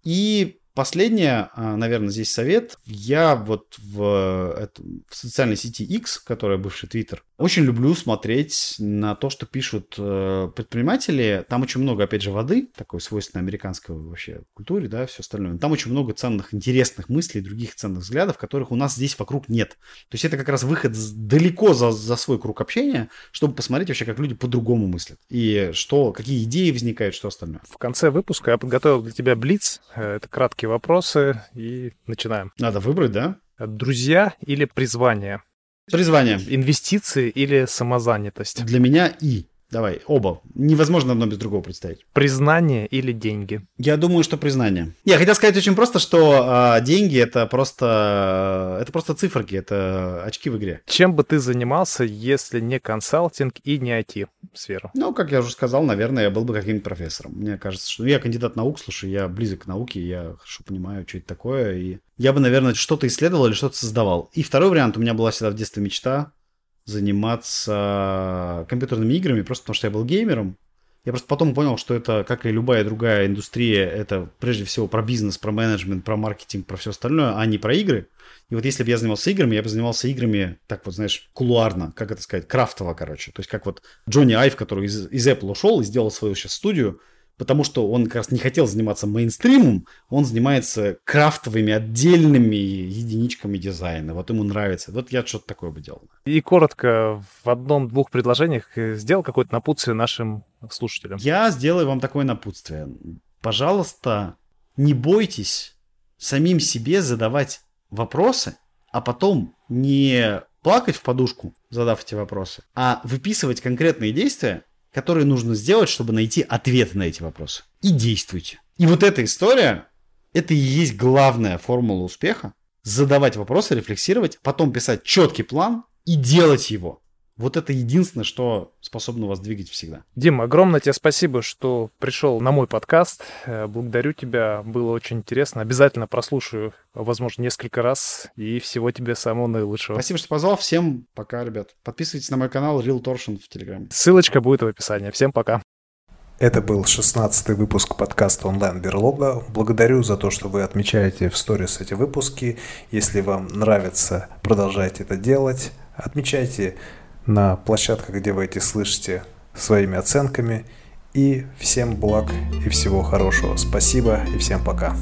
И Последнее, а, наверное, здесь совет. Я вот в, в социальной сети X, которая бывший Twitter, очень люблю смотреть на то, что пишут э, предприниматели. Там очень много, опять же, воды, такой свойственной американской вообще культуре, да, все остальное. Там очень много ценных, интересных мыслей, других ценных взглядов, которых у нас здесь вокруг нет. То есть это как раз выход далеко за, за свой круг общения, чтобы посмотреть вообще, как люди по-другому мыслят. И что, какие идеи возникают, что остальное. В конце выпуска я подготовил для тебя блиц. Э, это краткие вопросы и начинаем. Надо выбрать, да? Друзья или призвание? Призвание. Инвестиции или самозанятость? Для меня и. Давай, оба. Невозможно одно без другого представить. Признание или деньги? Я думаю, что признание. Я хотел сказать очень просто, что э, деньги это просто это просто циферки, это очки в игре. Чем бы ты занимался, если не консалтинг и не IT сфера? Ну, как я уже сказал, наверное, я был бы каким-нибудь профессором. Мне кажется, что я кандидат наук, слушай, я близок к науке, я хорошо понимаю, что это такое, и я бы, наверное, что-то исследовал или что-то создавал. И второй вариант у меня была всегда в детстве мечта заниматься компьютерными играми, просто потому что я был геймером. Я просто потом понял, что это, как и любая другая индустрия, это прежде всего про бизнес, про менеджмент, про маркетинг, про все остальное, а не про игры. И вот если бы я занимался играми, я бы занимался играми, так вот, знаешь, кулуарно, как это сказать, крафтово, короче. То есть как вот Джонни Айв, который из, из Apple ушел и сделал свою сейчас студию, потому что он как раз не хотел заниматься мейнстримом, он занимается крафтовыми отдельными единичками дизайна. Вот ему нравится. Вот я что-то такое бы делал. И коротко, в одном-двух предложениях э, сделал какое-то напутствие нашим слушателям. Я сделаю вам такое напутствие. Пожалуйста, не бойтесь самим себе задавать вопросы, а потом не плакать в подушку, задав эти вопросы, а выписывать конкретные действия, которые нужно сделать, чтобы найти ответы на эти вопросы. И действуйте. И вот эта история, это и есть главная формула успеха. Задавать вопросы, рефлексировать, потом писать четкий план и делать его. Вот это единственное, что способно вас двигать всегда. Дим, огромное тебе спасибо, что пришел на мой подкаст. Э, благодарю тебя, было очень интересно. Обязательно прослушаю, возможно, несколько раз. И всего тебе самого наилучшего. Спасибо, что позвал. Всем пока, ребят. Подписывайтесь на мой канал Real Torsion в Телеграме. Ссылочка будет в описании. Всем пока. Это был 16 выпуск подкаста «Онлайн Берлога». Благодарю за то, что вы отмечаете в сторис эти выпуски. Если вам нравится, продолжайте это делать. Отмечайте на площадках, где вы эти слышите, своими оценками. И всем благ и всего хорошего. Спасибо и всем пока.